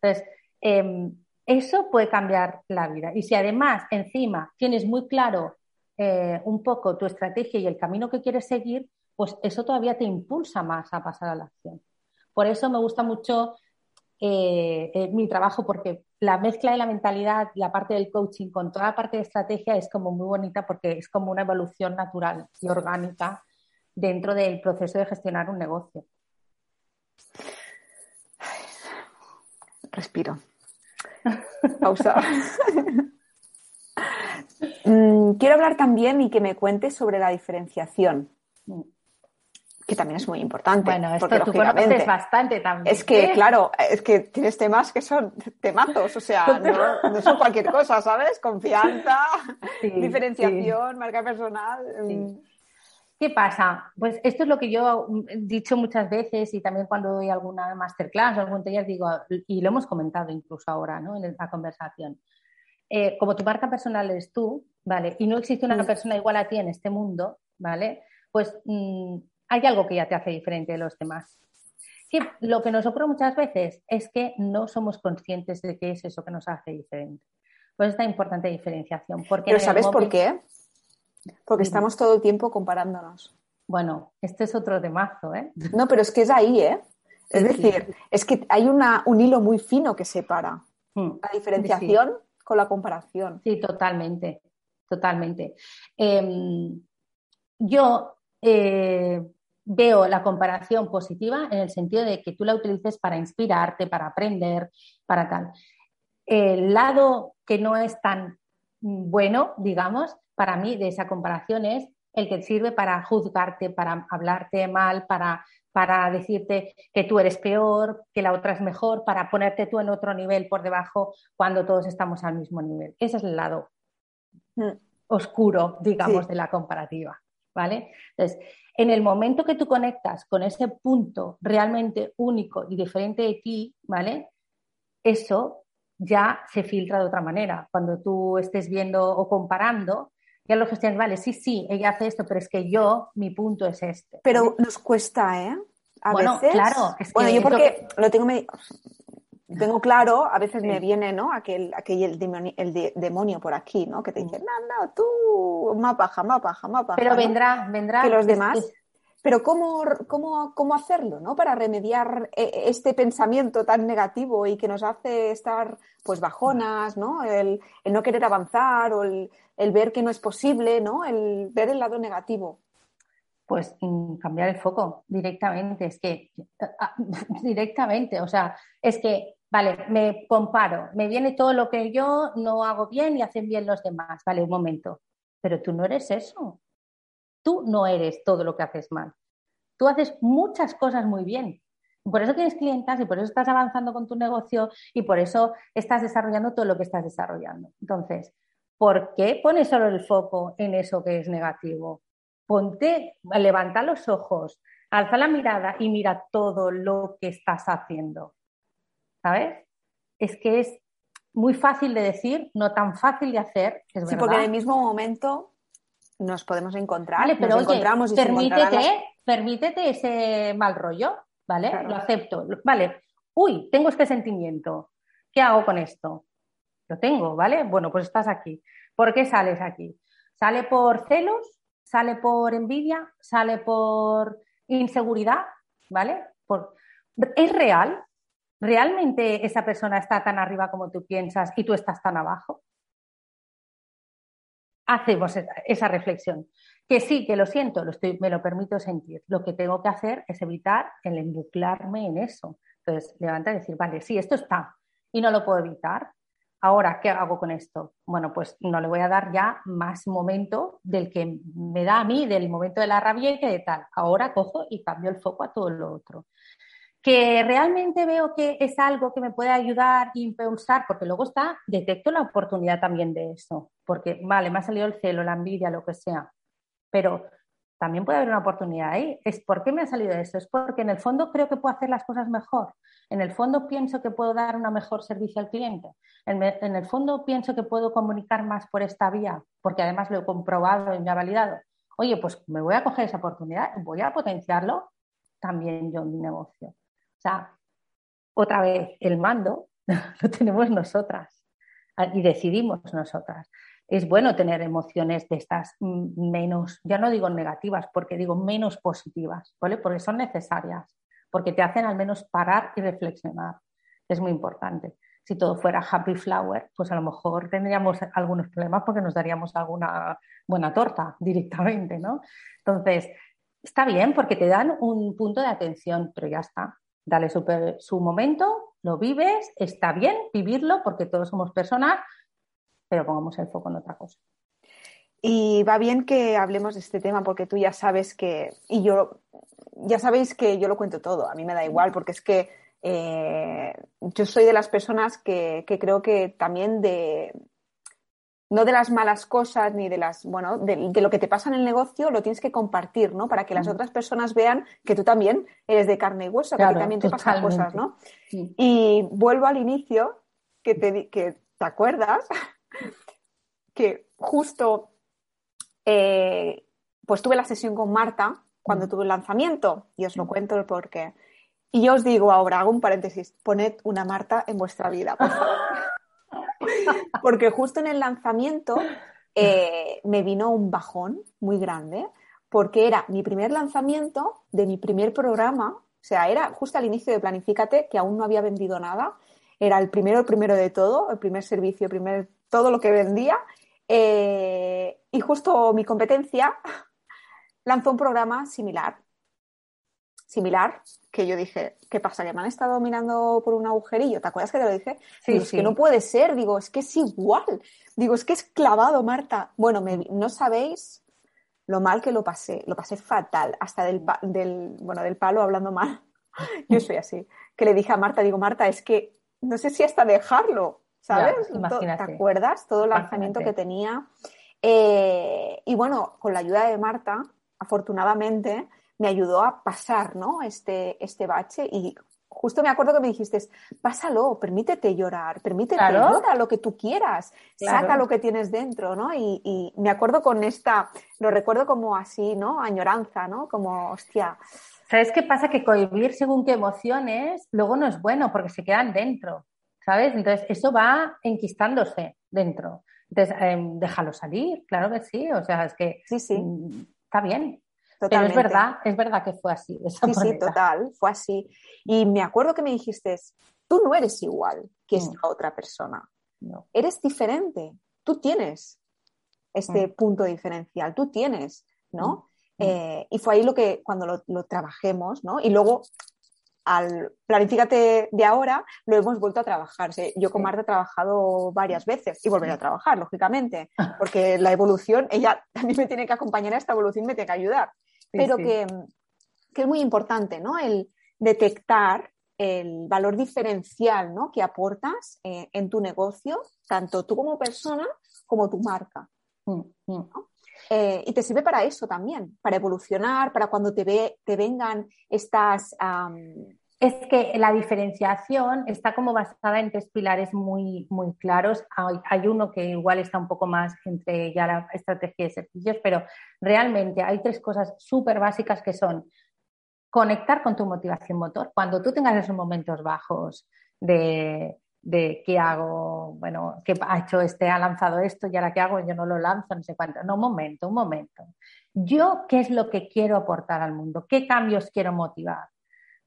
Entonces, em, eso puede cambiar la vida. Y si además encima tienes muy claro eh, un poco tu estrategia y el camino que quieres seguir, pues eso todavía te impulsa más a pasar a la acción. Por eso me gusta mucho eh, eh, mi trabajo, porque la mezcla de la mentalidad, la parte del coaching con toda la parte de estrategia es como muy bonita porque es como una evolución natural y orgánica dentro del proceso de gestionar un negocio. Respiro. Pausa. Mm, quiero hablar también y que me cuentes sobre la diferenciación, que también es muy importante. Bueno, esto tú conoces bastante también. Es que, ¿eh? claro, es que tienes temas que son temazos, o sea, no, son cualquier cosa, ¿sabes? Confianza, diferenciación, marca personal. Mm. ¿Qué pasa? Pues esto es lo que yo he dicho muchas veces y también cuando doy alguna masterclass o algún taller digo, y lo hemos comentado incluso ahora ¿no? en esta conversación. Eh, como tu marca personal eres tú, ¿vale? Y no existe una persona igual a ti en este mundo, ¿vale? Pues mm, hay algo que ya te hace diferente de los demás. Que lo que nos ocurre muchas veces es que no somos conscientes de qué es eso que nos hace diferente. Pues esta importante diferenciación. Porque ¿Pero sabes por qué? Porque estamos todo el tiempo comparándonos. Bueno, este es otro temazo, ¿eh? No, pero es que es ahí, ¿eh? Es decir, es que hay una, un hilo muy fino que separa hmm. la diferenciación con la comparación. Sí, totalmente, totalmente. Em, yo eh, veo la comparación positiva en el sentido de que tú la utilices para inspirarte, para aprender, para tal. El lado que no es tan bueno, digamos, para mí de esa comparación es el que sirve para juzgarte, para hablarte mal, para, para decirte que tú eres peor, que la otra es mejor, para ponerte tú en otro nivel por debajo cuando todos estamos al mismo nivel. Ese es el lado mm. oscuro, digamos, de la comparativa. ¿Vale? Entonces, en el momento que tú conectas con ese punto realmente único y diferente de ti, ¿vale? Eso ya se filtra de otra manera. Cuando tú estés viendo o comparando, ya lo gestionas, vale, sí, sí, ella hace esto, pero es que yo, mi punto es este. Pero nos cuesta, ¿eh? A bueno, claro. Es bueno, yo porque lo tengo, tengo claro, a veces me viene, ¿no? Aquel, aquel el, demonio, el demonio por aquí, ¿no? Que te dice, no, no, tú, mapa, mapa, mapa. Pero vendrá, vendrá. Que los demás... Pero ¿cómo, cómo, cómo hacerlo, ¿no? Para remediar eh, este pensamiento tan negativo y que nos hace estar, pues, bajonas, ¿no? El, no querer avanzar o el, ver que no es posible, ¿no? El ver el lado negativo. Pues cambiar el foco directamente. Es que, ah, directamente, o sea, es que, vale, me comparo, me viene todo lo que yo no hago bien y hacen bien los demás. Vale, un momento. Pero tú no eres eso. Tú no eres todo lo que haces mal. Tú haces muchas cosas muy bien. Por eso tienes clientas y por eso estás avanzando con tu negocio y por eso estás desarrollando todo lo que estás desarrollando. Entonces, ¿por qué pones solo el foco en eso que es negativo? Ponte, levanta los ojos, alza la mirada y mira todo lo que estás haciendo. ¿Sabes? Es que es muy fácil de decir, no tan fácil de hacer. sí, porque en el mismo momento nos podemos encontrar, vale, pero encontramos y permítete, permítete ese mal rollo, ¿vale? Lo acepto. Vale, uy, tengo este sentimiento. ¿Qué hago con esto? Lo tengo, ¿vale? Bueno, pues estás aquí. ¿Por qué sales aquí? ¿Sale por celos? ¿Sale por envidia? ¿Sale por inseguridad? ¿Vale? ¿Es real? ¿Realmente esa persona está tan arriba como tú piensas y tú estás tan abajo? Hacemos esa reflexión. Que sí, que lo siento, lo estoy, me lo permito sentir. Lo que tengo que hacer es evitar el embuclarme en eso. Entonces, levantar y decir, vale, sí, esto está y no lo puedo evitar. Ahora, ¿qué hago con esto? Bueno, pues no le voy a dar ya más momento del que me da a mí, del momento de la rabia y que de tal. Ahora cojo y cambio el foco a todo lo otro que realmente veo que es algo que me puede ayudar impulsar, porque luego está, detecto la oportunidad también de eso, porque vale, me ha salido el celo, la envidia, lo que sea, pero también puede haber una oportunidad ahí. ¿Es por qué me ha salido eso? Es porque en el fondo creo que puedo hacer las cosas mejor. En el fondo pienso que puedo dar un mejor servicio al cliente. En, en el fondo pienso que puedo comunicar más por esta vía, porque además lo he comprobado y me ha validado. Oye, pues me voy a coger esa oportunidad, voy a potenciarlo también yo en mi negocio sea, otra vez, el mando lo tenemos nosotras y decidimos nosotras. Es bueno tener emociones de estas menos, ya no digo negativas, porque digo menos positivas, ¿vale? Porque son necesarias, porque te hacen al menos parar y reflexionar. Es muy importante. Si todo fuera happy flower, pues a lo mejor tendríamos algunos problemas porque nos daríamos alguna buena torta directamente, ¿no? Entonces, está bien porque te dan un punto de atención, pero ya está dale su, momento, lo vives, está bien vivirlo porque todos somos personas, pero pongamos el foco en otra cosa. Y va bien que hablemos de este tema porque tú ya sabes que, y yo, ya sabéis que yo lo cuento todo, a mí me da igual porque es que eh, yo soy de las personas que creo que también de, no de las malas cosas ni de las, bueno, de, lo que te pasa en el negocio, lo tienes que compartir, ¿no? Para que las mm. otras personas vean que tú también eres de carne y hueso, que también te pasan cosas, ¿no? Y vuelvo al inicio, que te, que te acuerdas que justo eh, pues tuve la sesión con Marta cuando mm. tuve el lanzamiento, y os lo mm. cuento el porqué. Y yo os digo ahora, hago un paréntesis, poned una Marta en vuestra vida, por favor. Porque justo en el lanzamiento eh, me vino un bajón muy grande, porque era mi primer lanzamiento de mi primer programa, o sea, era justo al inicio de Planifícate, que aún no había vendido nada, era el primero, el primero de todo, el primer servicio, el primer, todo lo que vendía, eh, y justo mi competencia lanzó un programa similar similar, que yo dije, ¿qué pasa? ¿Que me han estado mirando por un agujerillo? ¿Te acuerdas que te lo dije? Sí, Es que no puede ser, digo, es que es igual. Digo, es que es clavado, Marta. Bueno, no sabéis lo mal que lo pasé, lo pasé fatal, hasta del, del, bueno, del palo hablando mal. Yo soy así. Que le dije a Marta, digo, Marta, es que no sé si hasta dejarlo, ¿sabes? ¿Te acuerdas? Todo el lanzamiento que tenía. Eh, y bueno, con la ayuda de Marta, afortunadamente, me ayudó a pasar ¿no? este, este bache y justo me acuerdo que me dijiste, pásalo, permítete llorar, permítete llorar lo que tú quieras, saca lo que tienes dentro, ¿no? Y, me acuerdo con esta, lo recuerdo como así, ¿no? Añoranza, ¿no? Como, hostia. ¿Sabes qué pasa? Que cohibir según qué emociones luego no es bueno porque se quedan dentro, ¿sabes? Entonces eso va enquistándose dentro. Entonces, em, déjalo salir, claro que sí, o sea, es que sí, sí. Mm, está bien, pero es verdad, es verdad que fue así. sí, sí, total, fue así. Y me acuerdo que me dijiste, tú no eres igual que esta otra persona. No. Eres diferente. Tú tienes este mm. punto diferencial, tú tienes, ¿no? Mm. Eh, y fue ahí lo que cuando lo, lo, trabajemos, ¿no? Y luego al planifícate de ahora, lo hemos vuelto a trabajar. Yo con Marta he trabajado varias veces y volveré a trabajar, lógicamente, porque la evolución, ella también me tiene que acompañar a esta evolución, me tiene que ayudar pero Que, es muy importante, ¿no? El detectar el valor diferencial ¿no? que aportas eh, en tu negocio, tanto tú como persona como tu marca. Mm, mm. Eh, y te sirve para eso también, para evolucionar, para cuando te, ve, te vengan estas es que la diferenciación está como basada en tres pilares muy, muy claros. Hay, uno que igual está un poco más entre ya la estrategia de servicios, pero realmente hay tres cosas súper básicas que son conectar con tu motivación motor. Cuando tú tengas esos momentos bajos de, de qué hago, bueno, qué ha hecho este, ha lanzado esto y ahora qué hago, yo no lo lanzo, no sé cuánto. No, un momento, un momento. Yo, ¿qué es lo que quiero aportar al mundo? ¿Qué cambios quiero motivar?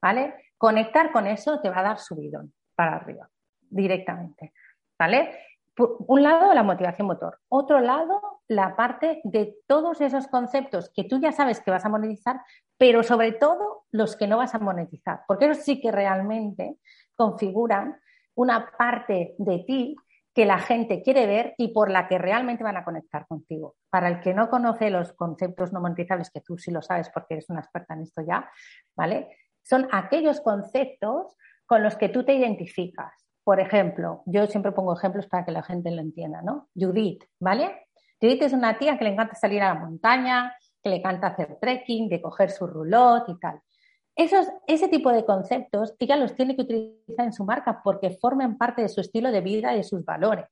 ¿Vale? Conectar con eso te va a dar subidón para arriba, directamente. ¿Vale? Por un lado, la motivación motor. Otro lado, la parte de todos esos conceptos que tú ya sabes que vas a monetizar, pero sobre todo los que no vas a monetizar, porque esos sí que realmente configuran una parte de ti que la gente quiere ver y por la que realmente van a conectar contigo. Para el que no conoce los conceptos no monetizables, que tú sí lo sabes porque eres una experta en esto ya, ¿vale? Son aquellos conceptos con los que tú te identificas. Por ejemplo, yo siempre pongo ejemplos para que la gente lo entienda, ¿no? Judith, ¿vale? Judith es una tía que le encanta salir a la montaña, que le encanta hacer trekking, de coger su roulotte y tal ese tipo de conceptos ella los tiene que utilizar en su marca porque forman parte de su estilo de vida y de sus valores.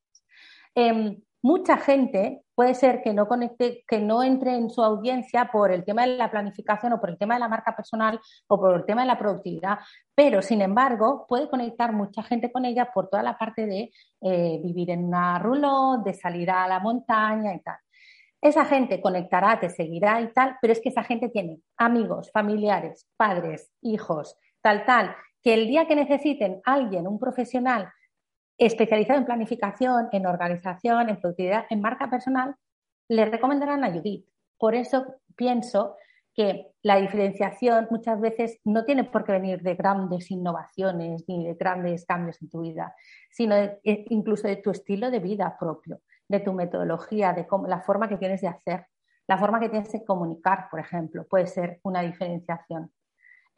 Em, mucha gente puede ser que no conecte, que no entre en su audiencia por el tema de la planificación o por el tema de la marca personal o por el tema de la productividad, pero sin embargo puede conectar mucha gente con ella por toda la parte de eh, vivir en una roulotte, de salir a la montaña y tal. Esa gente conectará, te seguirá y tal, pero es que esa gente tiene amigos, familiares, padres, hijos, tal, tal, que el día que necesiten alguien, un profesional especializado en planificación, en organización, en productividad, en marca personal, le recomendarán a Judith. Por eso pienso que la diferenciación muchas veces no tiene por qué venir de grandes innovaciones ni de grandes cambios en tu vida, sino incluso de tu estilo de vida propio de tu metodología, de cómo, la forma que tienes de hacer, la forma que tienes de comunicar, por ejemplo, puede ser una diferenciación.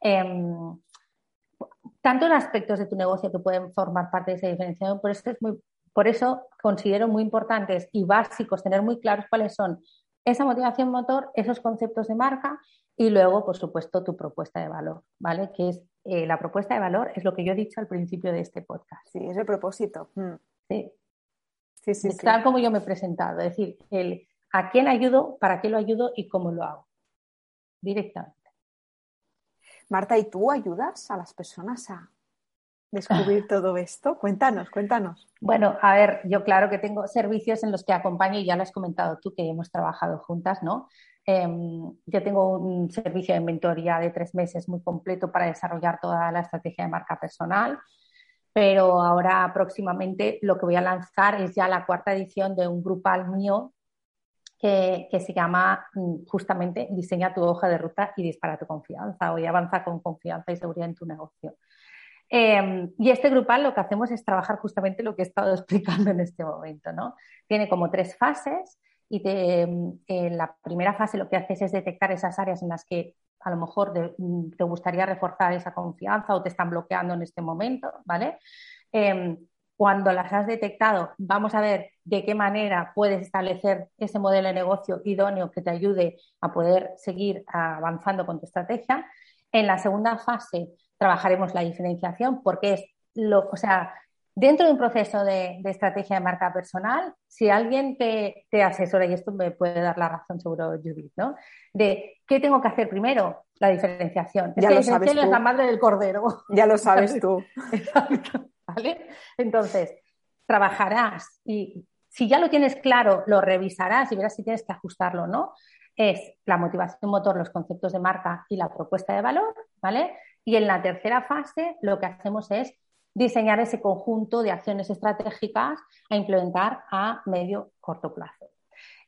Em, tantos aspectos de tu negocio que pueden formar parte de esa diferenciación, por eso, es muy, por eso considero muy importantes y básicos tener muy claros cuáles son esa motivación motor, esos conceptos de marca y luego, por supuesto, tu propuesta de valor, ¿vale? Que es eh, la propuesta de valor, es lo que yo he dicho al principio de este podcast. Sí, es el propósito. Mm. Sí, Sí, Tal como yo me he presentado, es decir, el a quién ayudo, para qué lo ayudo y cómo lo hago. Directamente. Marta, ¿y tú ayudas a las personas a descubrir todo esto? Cuéntanos, cuéntanos. Bueno, a ver, yo claro que tengo servicios en los que acompaño y ya lo has comentado tú, que hemos trabajado juntas, ¿no? Em, yo tengo un servicio de mentoría de tres meses muy completo para desarrollar toda la estrategia de marca personal pero ahora próximamente lo que voy a lanzar es ya la cuarta edición de un grupal mío que, se llama mm, justamente Diseña tu hoja de ruta y dispara tu confianza o avanza con confianza y seguridad en tu negocio. Em, y este grupal lo que hacemos es trabajar justamente lo que he estado explicando en este momento, ¿no? Tiene como tres fases y en la primera fase lo que haces es detectar esas áreas en las que a lo mejor mm, te gustaría reforzar esa confianza o te están bloqueando en este momento, ¿vale? Em, cuando las has detectado, vamos a ver de qué manera puedes establecer ese modelo de negocio idóneo que te ayude a poder seguir avanzando con tu estrategia. En la segunda fase trabajaremos la diferenciación porque es lo, o sea, Dentro de un proceso de, estrategia de marca personal, si alguien te, asesora, y esto me puede dar la razón seguro Judith, ¿no? De qué tengo que hacer primero, la diferenciación. ya lo sabes tú. es la madre del cordero. Ya lo sabes tú. ¿Vale? Entonces, trabajarás y si ya lo tienes claro, lo revisarás y verás si tienes que ajustarlo o no. Es la motivación motor, los conceptos de marca y la propuesta de valor, ¿vale? Y en la tercera fase lo que hacemos es diseñar ese conjunto de acciones estratégicas a implementar a medio corto plazo.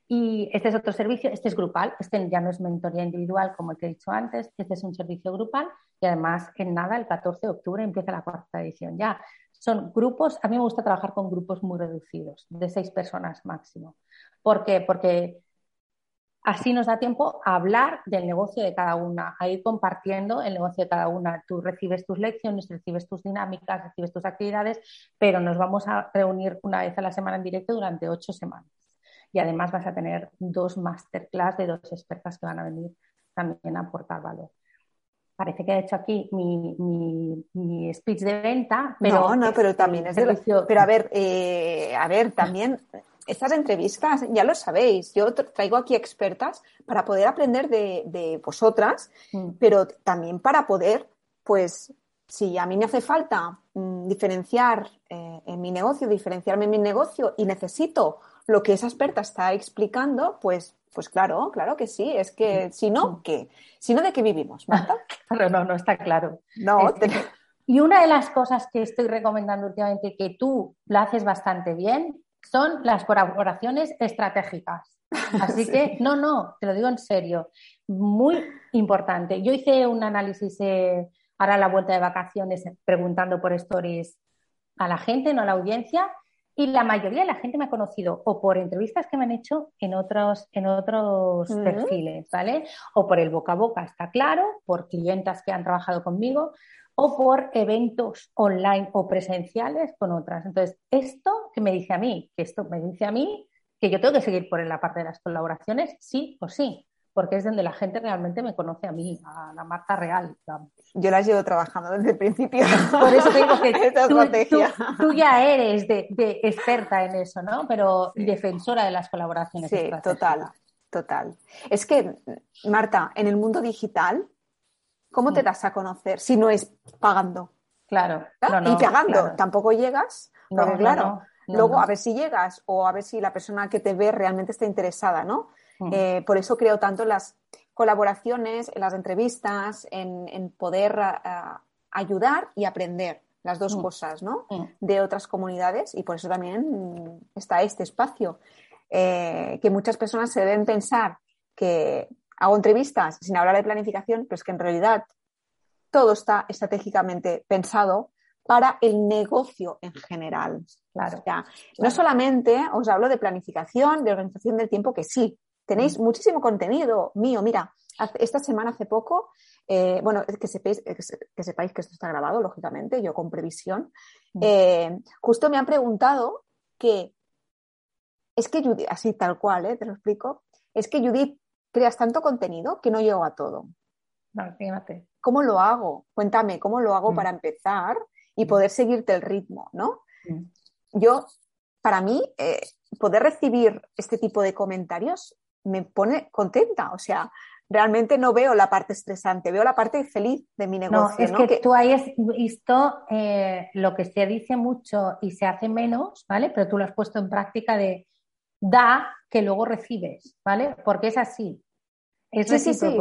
Y este es otro servicio, este es grupal, este ya no es mentoría individual como el que he dicho antes, este es un servicio grupal y además en nada, el 14 de octubre empieza la cuarta edición ya. Son grupos, a mí me gusta trabajar con grupos muy reducidos, de seis personas máximo. ¿Por qué? Porque Así nos da tiempo a hablar del negocio de cada una, a ir compartiendo el negocio de cada una. Tú recibes tus lecciones, recibes tus dinámicas, recibes tus actividades, pero nos vamos a reunir una vez a la semana en directo durante ocho semanas. Y además vas a tener dos masterclass de dos expertas que van a venir también a aportar valor parece que he hecho aquí mi, speech de venta, pero no, no, pero también es servicio... Pero a ver, eh, a ver, también estas entrevistas, ya lo sabéis, yo traigo aquí expertas para poder aprender de, vosotras, mm. pero también para poder, pues, si a mí me hace falta mm, diferenciar eh, en mi negocio, diferenciarme en mi negocio y necesito lo que esa experta está explicando, pues, pues claro, claro que sí. Es que si no, ¿qué? Si no, ¿de qué vivimos, Marta? Claro, no, no está claro. No, Y una de las cosas que estoy recomendando últimamente que tú la haces bastante bien son las colaboraciones estratégicas. Así que, no, no, te lo digo en serio, muy importante. Yo hice un análisis eh, ahora a la vuelta de vacaciones preguntando por stories a la gente, no a la audiencia, y la mayoría de la gente me ha conocido o por entrevistas que me han hecho en otros, en otros perfiles, ¿vale? O por el boca a boca, está claro, por clientas que han trabajado conmigo, o por eventos online o presenciales con otras. Entonces, esto que me dice a mí, que esto me dice a mí que yo tengo que seguir por la parte de las colaboraciones, sí o sí, porque es donde la gente realmente me conoce a mí, a la marca real. Yo las llevo trabajando desde el principio. Por eso digo que tú, ya eres de, experta en eso, ¿no? Pero defensora de las colaboraciones. Sí, total, total. Es que, Marta, en el mundo digital, ¿cómo te das a conocer si no es pagando? Claro. y pagando, tampoco llegas, porque claro, luego a ver si llegas o a ver si la persona que te ve realmente está interesada, ¿no? Mm. Eh, por eso creo tanto en las colaboraciones, en las entrevistas, en, poder ayudar y aprender las dos mm. cosas, ¿no? Mm. De otras comunidades y por eso también está este espacio. Eh, que muchas personas se deben pensar que hago entrevistas sin hablar de planificación, pero es que en realidad todo está estratégicamente pensado para el negocio en general. Claro, No solamente os hablo de planificación, de organización del tiempo, que sí, tenéis mm. muchísimo contenido mío. Mira, esta semana hace poco, eh, bueno, que sepáis, que sepáis que esto está grabado, lógicamente, yo con previsión, mm. eh, justo me han preguntado que es que Judith, así tal cual, eh, te lo explico, es que Judith creas tanto contenido que no llego a todo. No, fíjate. ¿Cómo lo hago? Cuéntame, ¿cómo lo hago mm. para empezar y poder seguirte el ritmo, ¿no? Yo, para mí, poder recibir este tipo de comentarios me pone contenta. O sea, realmente no veo la parte estresante, veo la parte feliz de mi negocio. No, es que, tú ahí has visto eh, lo que se dice mucho y se hace menos, ¿vale? Pero tú lo has puesto en práctica de da que luego recibes, ¿vale? Porque es así. Es sí, sí, sí.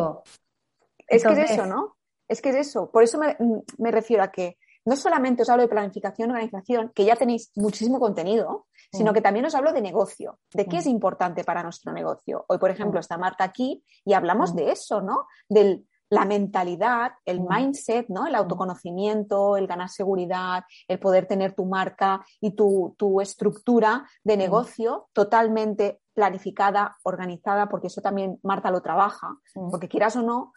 Es que es eso, ¿no? Es que es eso. Por eso me, me refiero a que no solamente os hablo de planificación, organización, que ya tenéis muchísimo contenido, sino mm. que también os hablo de negocio, de qué es mm. importante para nuestro negocio. Hoy, por ejemplo, mm. está Marta aquí y hablamos de eso, ¿no? De la mentalidad, el mindset, ¿no? El autoconocimiento, el ganar seguridad, el poder tener tu marca y tu, tu estructura de negocio totalmente planificada, organizada, porque eso también Marta lo trabaja, porque quieras o no,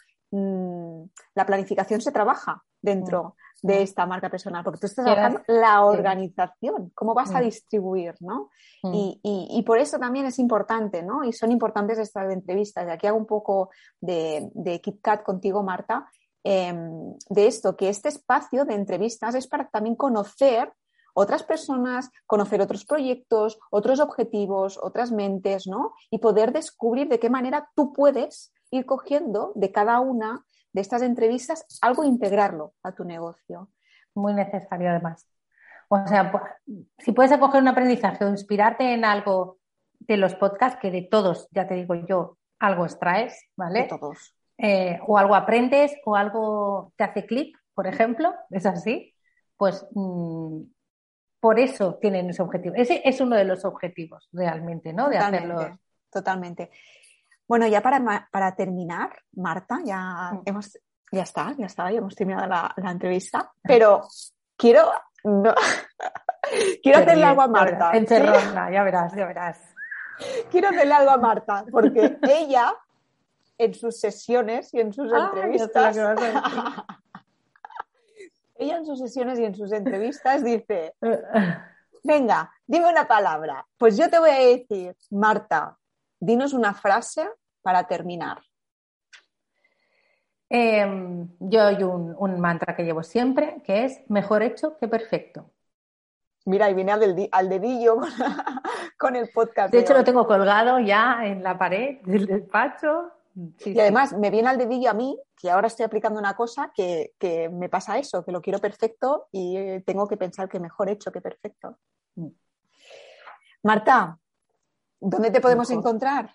la planificación se trabaja dentro de esta marca personal, porque tú estás trabajando la organización, cómo vas a mm. distribuir, ¿no? Mm. Y, por eso también es importante, ¿no? Y son importantes estas entrevistas. Y aquí hago un poco de, de KitKat contigo, Marta, em, de esto, que este espacio de entrevistas es para también conocer otras personas, conocer otros proyectos, otros objetivos, otras mentes, ¿no? Y poder descubrir de qué manera tú puedes ir cogiendo de cada una de estas entrevistas algo integrarlo a tu negocio. Muy necesario además. O sea, si puedes acoger un aprendizaje o inspirarte en algo de los podcasts, que de todos, ya te digo yo, algo extraes, ¿vale? De todos. Eh, o algo aprendes o algo te hace clic, por ejemplo, es así, pues mm, por eso tienen ese objetivo. Ese es uno de los objetivos realmente, ¿no? De hacerlo. Totalmente. Bueno, ya para, para terminar, Marta, ya mm. hemos, ya está, ya está, ya hemos terminado la, entrevista, pero quiero, quiero hacerle algo a Marta. Encerrona, ya verás, ya verás. Quiero hacerle algo a Marta, porque ella, en sus sesiones y en sus entrevistas, ella en sus sesiones y en sus entrevistas dice, venga, dime una palabra. Pues yo te voy a decir, Marta, dinos una frase para terminar. Em, yo hay un, mantra que llevo siempre, que es mejor hecho que perfecto. Mira, y viene al, dedillo con, el podcast. De, hecho, lo tengo colgado ya en la pared del despacho y además me viene al dedillo a mí, que ahora estoy aplicando una cosa que, me pasa eso, que lo quiero perfecto y eh, tengo que pensar que mejor hecho que perfecto. Mm. Marta, ¿dónde te podemos encontrar?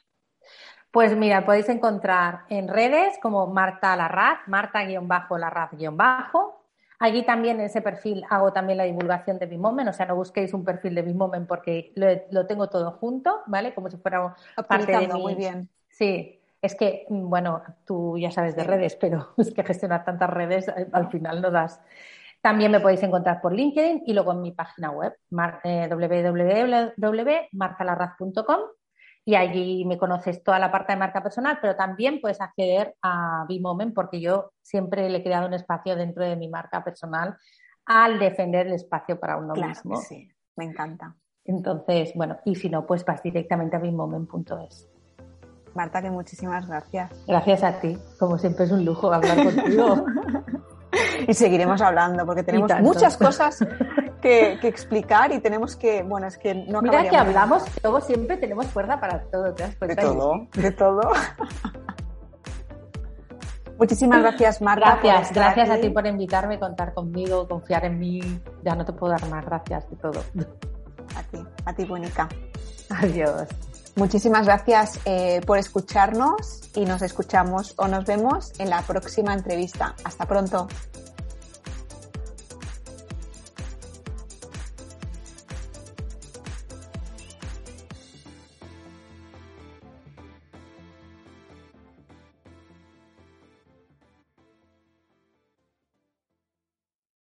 Pues mira, podéis encontrar en redes como Marta Larraz, Marta-Larraz-bajo. Allí también en ese perfil hago también la divulgación de Bimomen, o sea, no busquéis un perfil de Bimomen porque lo, tengo todo junto, ¿vale? Como si fuera parte de mi... muy bien. Sí, es que, bueno, tú ya sabes de redes, pero es que gestionar tantas redes eh, al final no das. También me podéis encontrar por LinkedIn y luego en mi página web, eh, www.marcalarraz.com y allí me conoces toda la parte de marca personal, pero también puedes acceder a Bimomen porque yo siempre le he creado un espacio dentro de mi marca personal al defender el espacio para uno mismo. sí, me encanta. Entonces, bueno, y si no, pues vas directamente a bimomen.es. Marta, que muchísimas gracias. Gracias a ti. Como siempre es un lujo hablar contigo. y seguiremos hablando porque tenemos muchas cosas que, explicar y tenemos que, bueno, es que no Mira que hablamos, luego siempre tenemos cuerda para todo, ¿te De todo, de todo. Muchísimas gracias, Marta. Gracias, gracias a ti por invitarme, contar conmigo, confiar en mí. Ya no te puedo dar más gracias de todo. A ti, a ti, Buenica. Adiós. Muchísimas gracias eh, por escucharnos y nos escuchamos o nos vemos en la próxima entrevista. Hasta pronto.